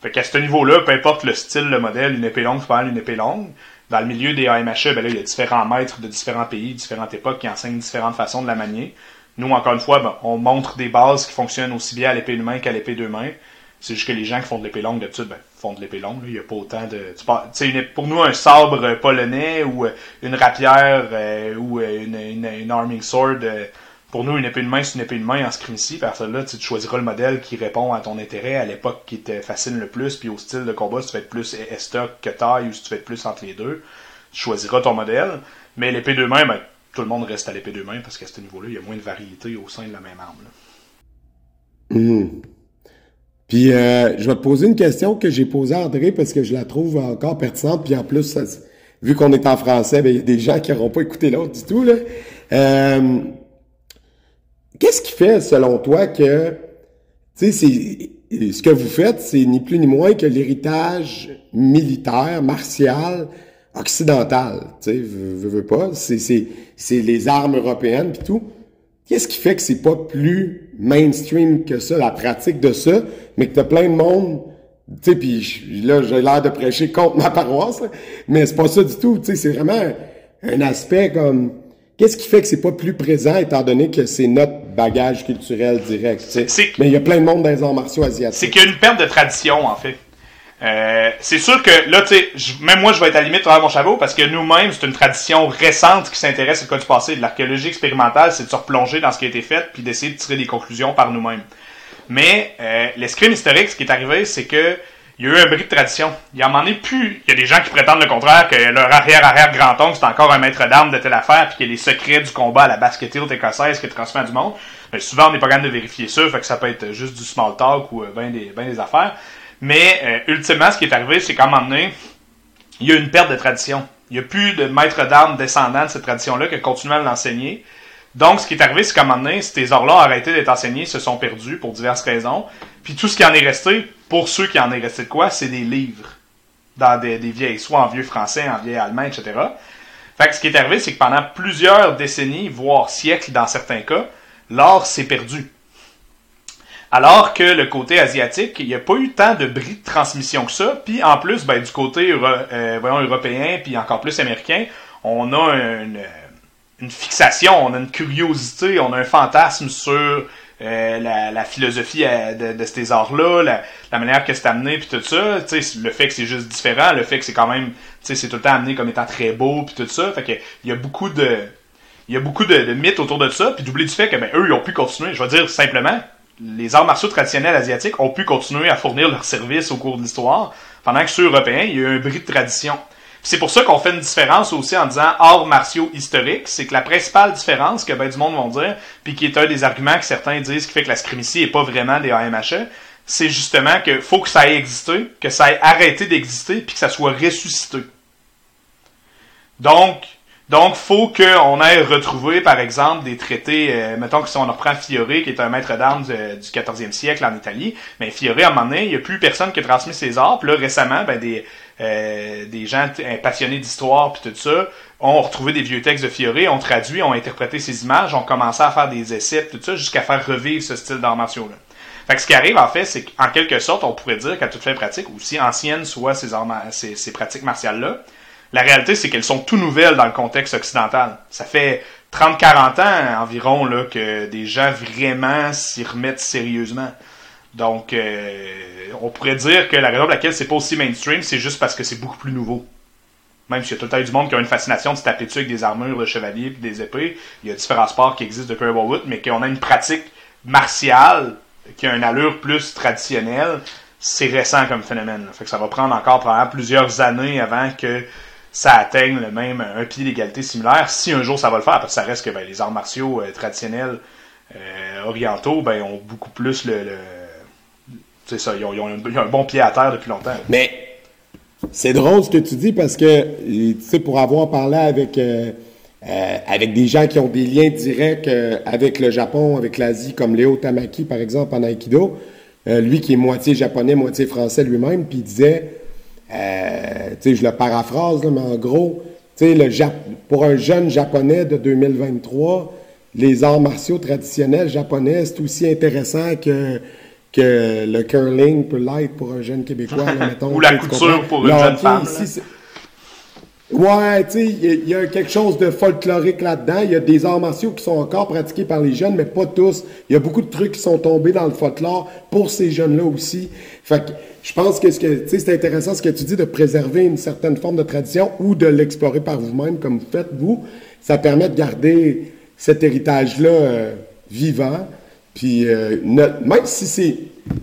fait qu'à ce niveau-là, peu importe le style, le modèle, une épée longue, c'est pas mal une épée longue. Dans le milieu des AMHE, ben là, il y a différents maîtres de différents pays, différentes époques qui enseignent différentes façons de la manier. Nous, encore une fois, ben, on montre des bases qui fonctionnent aussi bien à l'épée une main qu'à l'épée deux mains. C'est juste que les gens qui font de l'épée longue d'habitude, ben, font de l'épée longue. Il n'y a pas autant de. Tu sais, pour nous, un sabre polonais ou euh, une rapière euh, ou euh, une, une, une, arming sword pour nous, une épée de main, c'est une épée de main en scrim ici. Parce que là, tu choisiras le modèle qui répond à ton intérêt à l'époque qui te fascine le plus, puis au style de combat, si tu fais plus stock que taille ou si tu fais plus entre les deux, tu choisiras ton modèle. Mais l'épée de main, ben, tout le monde reste à l'épée de main parce qu'à ce niveau-là, il y a moins de variété au sein de la même arme. Mmh. Puis, euh, je vais te poser une question que j'ai posée à André parce que je la trouve encore pertinente. Puis en plus, vu qu'on est en français, ben, il y a des gens qui n'auront pas écouté l'autre du tout. Là. Euh, Qu'est-ce qui fait, selon toi, que, tu sais, ce que vous faites, c'est ni plus ni moins que l'héritage militaire, martial, occidental. Tu sais, veux, pas. C'est les armes européennes puis tout. Qu'est-ce qui fait que c'est pas plus mainstream que ça, la pratique de ça, mais que t'as plein de monde, tu sais, puis là, j'ai l'air de prêcher contre ma paroisse, mais c'est pas ça du tout, tu sais, c'est vraiment un aspect comme Qu'est-ce qui fait que c'est pas plus présent étant donné que c'est notre bagage culturel direct? Mais il y a plein de monde dans les arts martiaux asiatiques. C'est qu'il y a une perte de tradition, en fait. Euh, c'est sûr que là, tu sais, même moi, je vais être à la limite travers mon chapeau parce que nous-mêmes, c'est une tradition récente qui s'intéresse au cas du passé. De l'archéologie expérimentale, c'est de se replonger dans ce qui a été fait puis d'essayer de tirer des conclusions par nous-mêmes. Mais euh, l'escrime historique, ce qui est arrivé, c'est que il y a eu un bris de tradition. Il y en est plus. Il y a des gens qui prétendent le contraire, que leur arrière-arrière-grand-oncle, c'est encore un maître d'armes de telle affaire, puis qu'il y a les secrets du combat à la basket écossaise qui transmet du monde. Mais souvent, on n'est pas capable de vérifier ça, fait que ça peut être juste du small talk ou euh, bien des, ben des affaires. Mais euh, ultimement, ce qui est arrivé, c'est qu'à un moment donné, il y a une perte de tradition. Il n'y a plus de maître d'armes descendant de cette tradition-là qui continue à l'enseigner. Donc, ce qui est arrivé, c'est qu'à un moment donné, ces arts-là ont arrêté d'être enseignés, se sont perdus pour diverses raisons. Puis tout ce qui en est resté, pour ceux qui en est resté de quoi, c'est des livres. Dans des, vieilles, soit en vieux français, en vieux allemand, etc. Fait que ce qui est arrivé, c'est que pendant plusieurs décennies, voire siècles dans certains cas, l'art s'est perdu. Alors que le côté asiatique, il n'y a pas eu tant de bris de transmission que ça. Puis en plus, ben, du côté euh, voyons, européen, puis encore plus américain, on a une, une fixation, on a une curiosité, on a un fantasme sur euh, la, philosophie euh, de, ces arts-là, la, manière que c'est amené, puis tout ça, le fait que c'est juste différent, le fait que c'est quand même, c'est tout le temps amené comme étant très beau, puis tout ça, fait que il y a beaucoup de, il y a beaucoup de, mythes autour de ça, puis d'oublier du fait que ben eux ils ont pu continuer. Je vais dire simplement, les arts martiaux traditionnels asiatiques ont pu continuer à fournir leurs services au cours de l'histoire, pendant que ceux européens, il y a eu un bris de tradition. C'est pour ça qu'on fait une différence aussi en disant arts martiaux historiques. C'est que la principale différence que ben du monde vont dire, puis qui est un des arguments que certains disent qui fait que la scrimicie n'est pas vraiment des AMHE, c'est justement que faut que ça ait existé, que ça ait arrêté d'exister, puis que ça soit ressuscité. Donc, donc, faut qu'on ait retrouvé, par exemple, des traités, euh, mettons que si on reprend Fiore, qui est un maître d'armes du, 14e siècle en Italie, mais Fiore, à un moment donné, il n'y a plus personne qui a transmis ses arts. Puis là, récemment, ben, des, euh, des gens passionnés d'histoire puis tout ça ont retrouvé des vieux textes de Fiore, ont traduit, ont interprété ces images, ont commencé à faire des essais tout ça jusqu'à faire revivre ce style d'arts martiaux là. Fait que ce qui arrive en fait, c'est qu'en quelque sorte, on pourrait dire qu'à toute fin pratique, aussi anciennes soient ces, ces, ces pratiques martiales là, la réalité c'est qu'elles sont tout nouvelles dans le contexte occidental. Ça fait 30-40 ans environ là, que des gens vraiment s'y remettent sérieusement. Donc, euh, on pourrait dire que la raison pour laquelle c'est pas aussi mainstream, c'est juste parce que c'est beaucoup plus nouveau. même s'il y a tout le temps du monde qui a une fascination de se taper dessus avec des armures de chevalier et des épées, il y a différents sports qui existent depuis un mais qu'on a une pratique martiale qui a une allure plus traditionnelle, c'est récent comme phénomène. Fait que ça va prendre encore probablement plusieurs années avant que ça atteigne le même un pied d'égalité similaire. Si un jour ça va le faire, parce que ça reste que ben, les arts martiaux euh, traditionnels euh, orientaux ben, ont beaucoup plus le. C'est ça, ils ont, un, bon pied à terre depuis longtemps. Mais c'est drôle ce que tu dis parce que, tu sais, pour avoir parlé avec. Euh, avec des gens qui ont des liens directs avec le Japon, avec l'Asie, comme Léo Tamaki, par exemple, en Aikido, lui qui est moitié japonais, moitié français lui-même, puis il disait, euh, je le paraphrase, mais en gros, le pour un jeune japonais de 2023, les arts martiaux traditionnels japonais, c'est aussi intéressant que, que le curling peut l'être pour un jeune Québécois. Ou la couture pour une jeune femme. Ouais, tu sais, il y, a quelque chose de folklorique là-dedans. Il y a des arts martiaux qui sont encore pratiqués par les jeunes, mais pas tous. Il y a beaucoup de trucs qui sont tombés dans le folklore pour ces jeunes-là aussi. Fait que je pense que, ce que c'est intéressant ce que tu dis de préserver une certaine forme de tradition ou de l'explorer par vous-même, comme vous faites, vous. Ça permet de garder cet héritage-là euh, vivant. Puis, euh, même si c'est.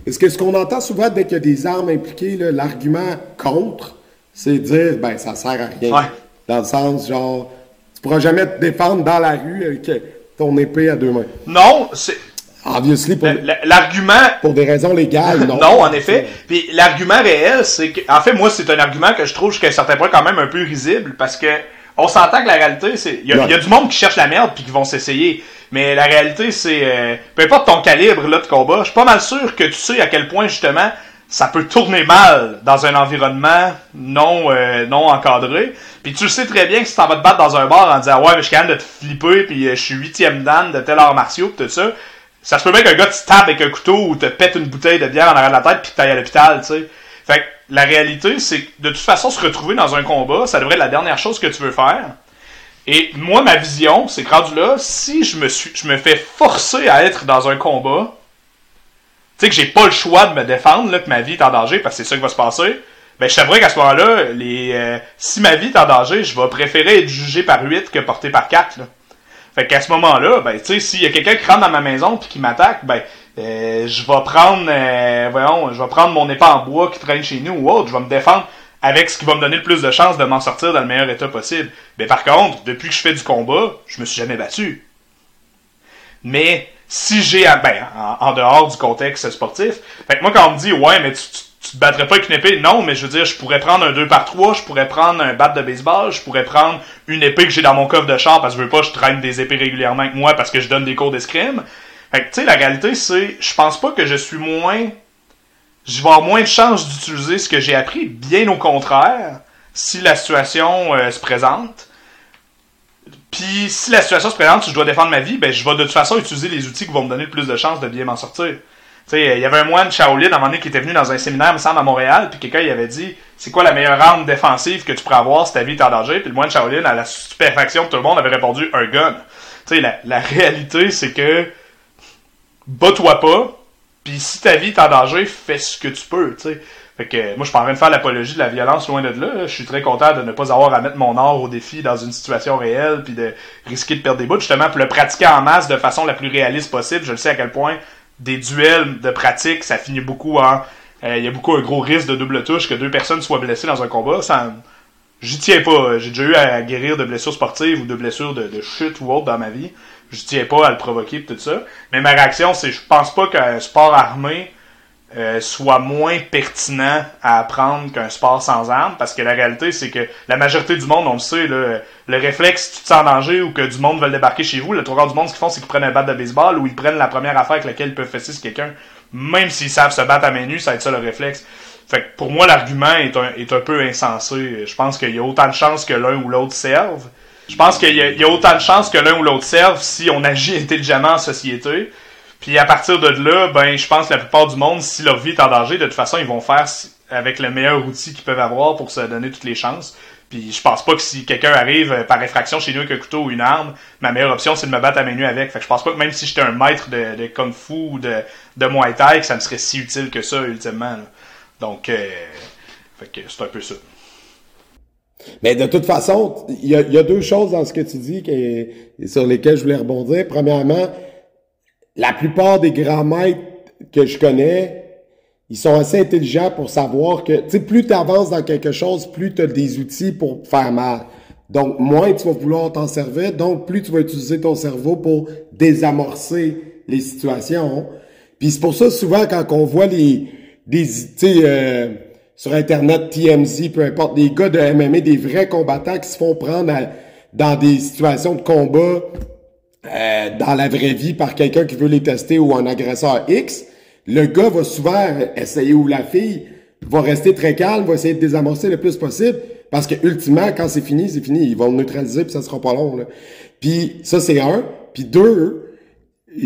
Est-ce que ce qu'on entend souvent dès qu'il y a des armes impliquées, l'argument contre, c'est dire, ben, ça sert à rien. Dans le sens, genre, tu pourras jamais te défendre dans la rue avec ton épée à deux mains. Non, c'est. Obviously, pour, l'argument. Pour des raisons légales, non. non, en effet. Puis l'argument réel, c'est que. En fait, moi, c'est un argument que je trouve jusqu'à un certain point quand même un peu risible parce que on s'entend que la réalité, c'est. Il y, a du monde qui cherche la merde puis qui vont s'essayer. Mais la réalité, c'est. Euh, peu importe ton calibre là, de combat, je suis pas mal sûr que tu sais à quel point, justement, ça peut tourner mal dans un environnement non euh, non encadré. Puis tu le sais très bien que si t'en vas te battre dans un bar en disant ouais mais je suis capable de te flipper puis euh, je suis huitième dan de tel art martiaux pis tout ça, ça se peut bien qu'un gars te tape avec un couteau ou te pète une bouteille de bière en arrière de la tête puis que t'ailles à l'hôpital, tu sais. Fait que la réalité c'est que de toute façon se retrouver dans un combat, ça devrait être la dernière chose que tu veux faire. Et moi ma vision, c'est que rendu là, si je me suis je me fais forcer à être dans un combat, tu sais que j'ai pas le choix de me défendre, là, que ma vie est en danger, parce que c'est ça qui va se passer, ben je savais qu'à ce moment-là, les euh, si ma vie est en danger, je vais préférer être jugé par 8 que porté par 4. Là. Fait qu'à ce moment-là, ben tu sais, s'il y a quelqu'un qui rentre dans ma maison puis qui m'attaque, ben euh, je vais prendre euh, voyons, je vais prendre mon épée en bois qui traîne chez nous ou autre, je vais me défendre avec ce qui va me donner le plus de chances de m'en sortir dans le meilleur état possible. Mais par contre, depuis que je fais du combat, je me suis jamais battu. Mais si j'ai, ben, en, dehors du contexte sportif. Fait que moi, quand on me dit, ouais, mais tu, tu, te battrais pas avec une épée, non, mais je veux dire, je pourrais prendre un 2 par 3 je pourrais prendre un bat de baseball, je pourrais prendre une épée que j'ai dans mon coffre de char parce que je veux pas, je traîne des épées régulièrement avec moi parce que je donne des cours d'escrime. Fait que, tu sais, la réalité, c'est, je pense pas que je suis moins, je vais avoir moins de chances d'utiliser ce que j'ai appris, bien au contraire, si la situation euh, se présente. Puis si la situation se présente, si je dois défendre ma vie, ben je vais de toute façon utiliser les outils qui vont me donner le plus de chances de bien m'en sortir. Tu sais, il y avait un moine Shaolin à un moment donné qui était venu dans un séminaire, me semble, à Montréal, puis quelqu'un il avait dit c'est quoi la meilleure arme défensive que tu pourrais avoir si ta vie est en danger, puis le moine Shaolin, à la stupéfaction de tout le monde, avait répondu un gun. Tu sais, la, la réalité, c'est que bats-toi pas, puis si ta vie est en danger, fais ce que tu peux, tu sais. Fait que moi, je suis en train de faire l'apologie de la violence loin de là. Je suis très content de ne pas avoir à mettre mon art au défi dans une situation réelle, puis de risquer de perdre des bouts, justement, pour le pratiquer en masse de façon la plus réaliste possible. Je le sais à quel point des duels de pratique, ça finit beaucoup en... Euh, il y a beaucoup un gros risque de double touche, que deux personnes soient blessées dans un combat. Ça, j'y tiens pas. J'ai déjà eu à guérir de blessures sportives ou de blessures de, de chute ou autre dans ma vie. Je tiens pas à le provoquer tout ça. Mais ma réaction, c'est je pense pas qu'un sport armé euh, soit moins pertinent à apprendre qu'un sport sans armes, parce que la réalité, c'est que la majorité du monde, on le sait, le réflexe, tu te sens en danger ou que du monde veut débarquer chez vous, le trois quarts du monde, ce qu'ils font, c'est qu'ils prennent un bat de baseball ou ils prennent la première affaire avec laquelle ils peuvent fesser quelqu'un, même s'ils savent se battre à main nue, ça va être ça le réflexe. Fait que pour moi, l'argument est un, est un peu insensé. Je pense qu'il y a autant de chances que l'un ou l'autre serve. Je pense qu'il y, a autant de chances que l'un ou l'autre serve si on agit intelligemment en société puis à partir de là, ben je pense que la plupart du monde, si leur vie est en danger, de toute façon, ils vont faire avec le meilleur outil qu'ils peuvent avoir pour se donner toutes les chances. Puis je pense pas que si quelqu'un arrive euh, par effraction chez nous avec un couteau ou une arme, ma meilleure option c'est de me battre à main nue avec. Fait que je pense pas que même si j'étais un maître de, de kung fu ou de, de muay thai, que ça me serait si utile que ça ultimement. Donc, euh, fait que c'est un peu ça. Mais de toute façon, il y a, deux choses dans ce que tu dis qui, sur lesquelles je voulais rebondir. Premièrement, la plupart des grands maîtres que je connais, ils sont assez intelligents pour savoir que, plus tu avances dans quelque chose, plus tu as des outils pour faire mal. Donc, moins tu vas vouloir t'en servir, donc plus tu vas utiliser ton cerveau pour désamorcer les situations. Puis c'est pour ça, souvent, quand on voit les, des, tu sais, euh, sur Internet, TMZ, peu importe, des gars de MMA, des vrais combattants qui se font prendre dans des situations de combat euh, dans la vraie vie par quelqu'un qui veut les tester ou un agresseur X, le gars va souvent essayer, ou la fille va rester très calme, va essayer de désamorcer le plus possible, parce que ultimement, quand c'est fini, c'est fini. Ils vont le neutraliser, puis ça sera pas long. Là. Puis ça, c'est un. Puis deux,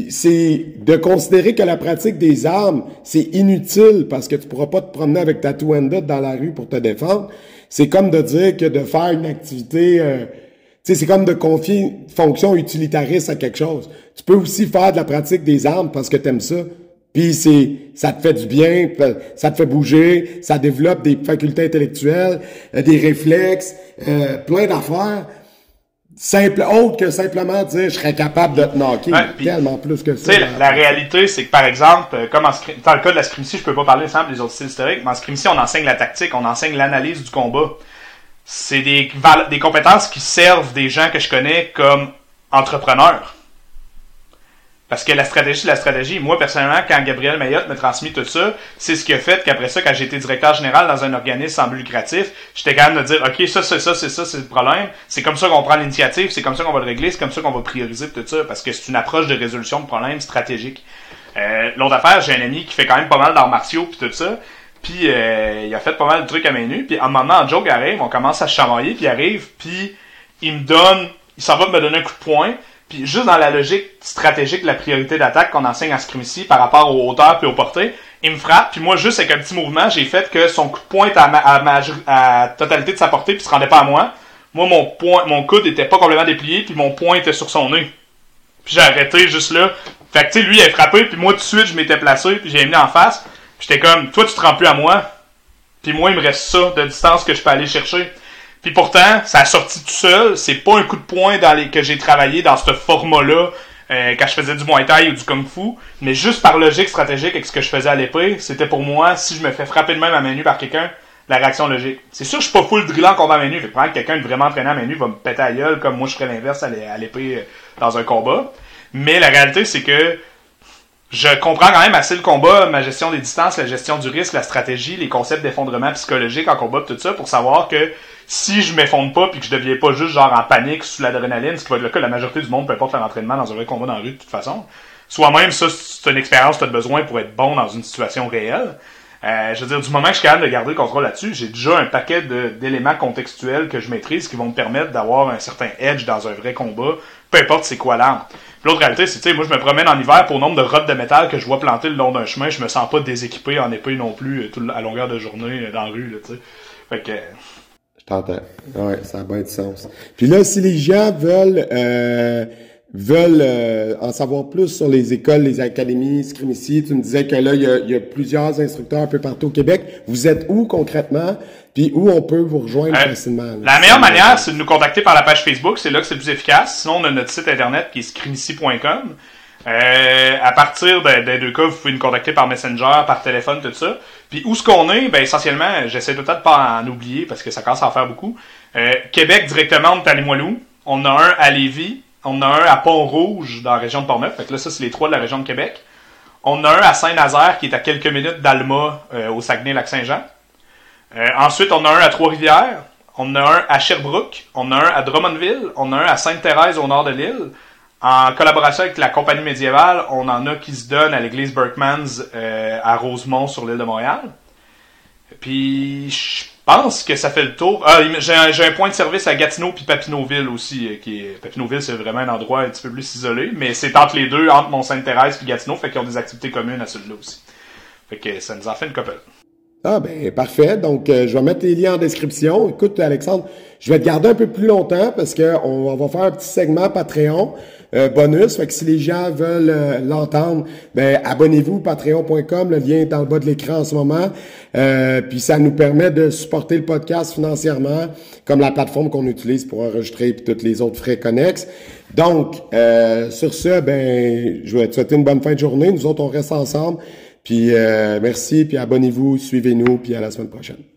c'est de considérer que la pratique des armes, c'est inutile parce que tu pourras pas te promener avec ta Twenda dans la rue pour te défendre. C'est comme de dire que de faire une activité, euh, c'est comme de confier une fonction utilitariste à quelque chose. Tu peux aussi faire de la pratique des armes parce que tu aimes ça. Puis c'est, ça te fait du bien, ça te fait bouger, ça développe des facultés intellectuelles, euh, des réflexes, euh, plein d'affaires simple, autre que simplement dire je serais capable de te knocker. tellement plus que ça. La, la, réalité, c'est que par exemple, euh, comme en, dans le cas de la scrimcie, je peux pas parler ensemble des autres styles historiques, mais en scrimcie, on enseigne la tactique, on enseigne l'analyse du combat. C'est des, des compétences qui servent des gens que je connais comme entrepreneurs. Parce que la stratégie, la stratégie. Moi, personnellement, quand Gabriel Mayotte m'a transmis tout ça, c'est ce qui a fait qu'après ça, quand été directeur général dans un organisme sans but lucratif, j'étais capable de dire, OK, ça, c'est ça, c'est ça, c'est le problème. C'est comme ça qu'on prend l'initiative, c'est comme ça qu'on va le régler, c'est comme ça qu'on va prioriser tout ça, parce que c'est une approche de résolution de problèmes stratégique. Euh, L'autre affaire, j'ai un ami qui fait quand même pas mal d'arts martiaux puis tout ça. Puis euh, il a fait pas mal de trucs à main nue. Puis à un moment, Joe arrive, on commence à se chamailler, puis arrive, puis il me donne, il s'en va me donner un coup de poing. Puis juste dans la logique stratégique, la priorité d'attaque qu'on enseigne à ici par rapport aux hauteurs puis aux portées, il me frappe, puis moi juste avec un petit mouvement, j'ai fait que son coup de poing était à, ma, totalité de sa portée puis se rendait pas à moi. Moi mon point, mon coude était pas complètement déplié puis mon poing était sur son nez. Puis j'ai arrêté juste là. Fait que tu sais lui il a frappé puis moi tout de suite je m'étais placé puis j'ai mis en face. J'étais comme toi tu te rends plus à moi. Puis moi il me reste ça de distance que je peux aller chercher. Puis pourtant, ça a sorti tout seul. C'est pas un coup de poing dans les que j'ai travaillé dans ce format-là euh, quand je faisais du Muay Thai ou du Kung Fu. Mais juste par logique stratégique avec ce que je faisais à l'épée, c'était pour moi, si je me fais frapper de même à main nue par quelqu'un, la réaction logique. C'est sûr, je suis pas full drillant combat à main nue. Que quelqu'un de vraiment entraîné à main nue va me péter à gueule comme moi je ferais l'inverse à l'épée euh, dans un combat. Mais la réalité, c'est que je comprends quand même assez le combat, ma gestion des distances, la gestion du risque, la stratégie, les concepts d'effondrement psychologique en combat, tout ça, pour savoir que si je m'effondre pas puis que je deviens pas juste genre en panique sous l'adrénaline, ce qui va être le cas la majorité du monde, peu importe faire l'entraînement dans un vrai combat dans la rue de toute façon, soi-même, ça, c'est une expérience que tu as besoin pour être bon dans une situation réelle. Euh, je veux dire, du moment que je suis capable de garder le contrôle là-dessus, j'ai déjà un paquet d'éléments contextuels que je maîtrise qui vont me permettre d'avoir un certain edge dans un vrai combat, peu importe c'est quoi l'arme. L'autre réalité, c'est, tu sais, moi, je me promène en hiver pour le nombre de rottes de métal que je vois planter le long d'un chemin, je me sens pas déséquipé en épée non plus euh, à longueur de journée euh, dans la rue, tu sais. Fait que, T'entends. Ouais, ça a bien de sens. Puis là, si les gens veulent euh, veulent euh, en savoir plus sur les écoles, les académies, ici, tu me disais que là, il y, a, il y, a, plusieurs instructeurs un peu partout au Québec. Vous êtes où concrètement? Puis où on peut vous rejoindre euh, facilement? La meilleure manière, c'est de nous contacter par la page Facebook. C'est là que c'est le plus efficace. Sinon, on a notre site internet qui est scrimici.com. Euh, à partir des deux cas, vous pouvez nous contacter par Messenger, par téléphone, tout ça. Puis où ce qu'on est, ben essentiellement, j'essaie peut-être de pas en oublier parce que ça commence à en faire beaucoup. Euh, Québec directement, on est. On a un à Lévis. On a un à Pont-Rouge dans la région de Portneuf. Fait que là, ça, c'est les trois de la région de Québec. On a un à Saint-Nazaire qui est à quelques minutes d'Alma euh, au Saguenay-Lac-Saint-Jean. ensuite, on a un à Trois-Rivières. On a un à Sherbrooke. On a un à Drummondville. On a un à Sainte-Thérèse au nord de l'île. En collaboration avec la compagnie médiévale, on en a qui se donnent à l'église Berkmans euh, à Rosemont sur l'île de Montréal. Puis je pense que ça fait le tour. Ah, j'ai un, point de service à Gatineau puis Papineauville aussi. Euh, qui est, Papineauville, c'est vraiment un endroit un petit peu plus isolé, mais c'est entre les deux, entre Mont-Sainte-Thérèse puis Gatineau, fait qu'ils ont des activités communes à celui-là aussi. Fait que ça nous en fait une couple. Ah ben parfait. Donc euh, je vais mettre les liens en description. Écoute Alexandre, je vais te garder un peu plus longtemps parce que on, va faire un petit segment Patreon. Bonus. Fait que si les gens veulent l'entendre, ben abonnez-vous patreon.com. Le lien est le bas de l'écran en ce moment. puis ça nous permet de supporter le podcast financièrement, comme la plateforme qu'on utilise pour enregistrer et tous les autres frais connexes. Donc, sur ce, ben, je vais te souhaiter une bonne fin de journée. Nous autres, on reste ensemble. Puis merci, puis abonnez-vous, suivez-nous, puis à la semaine prochaine.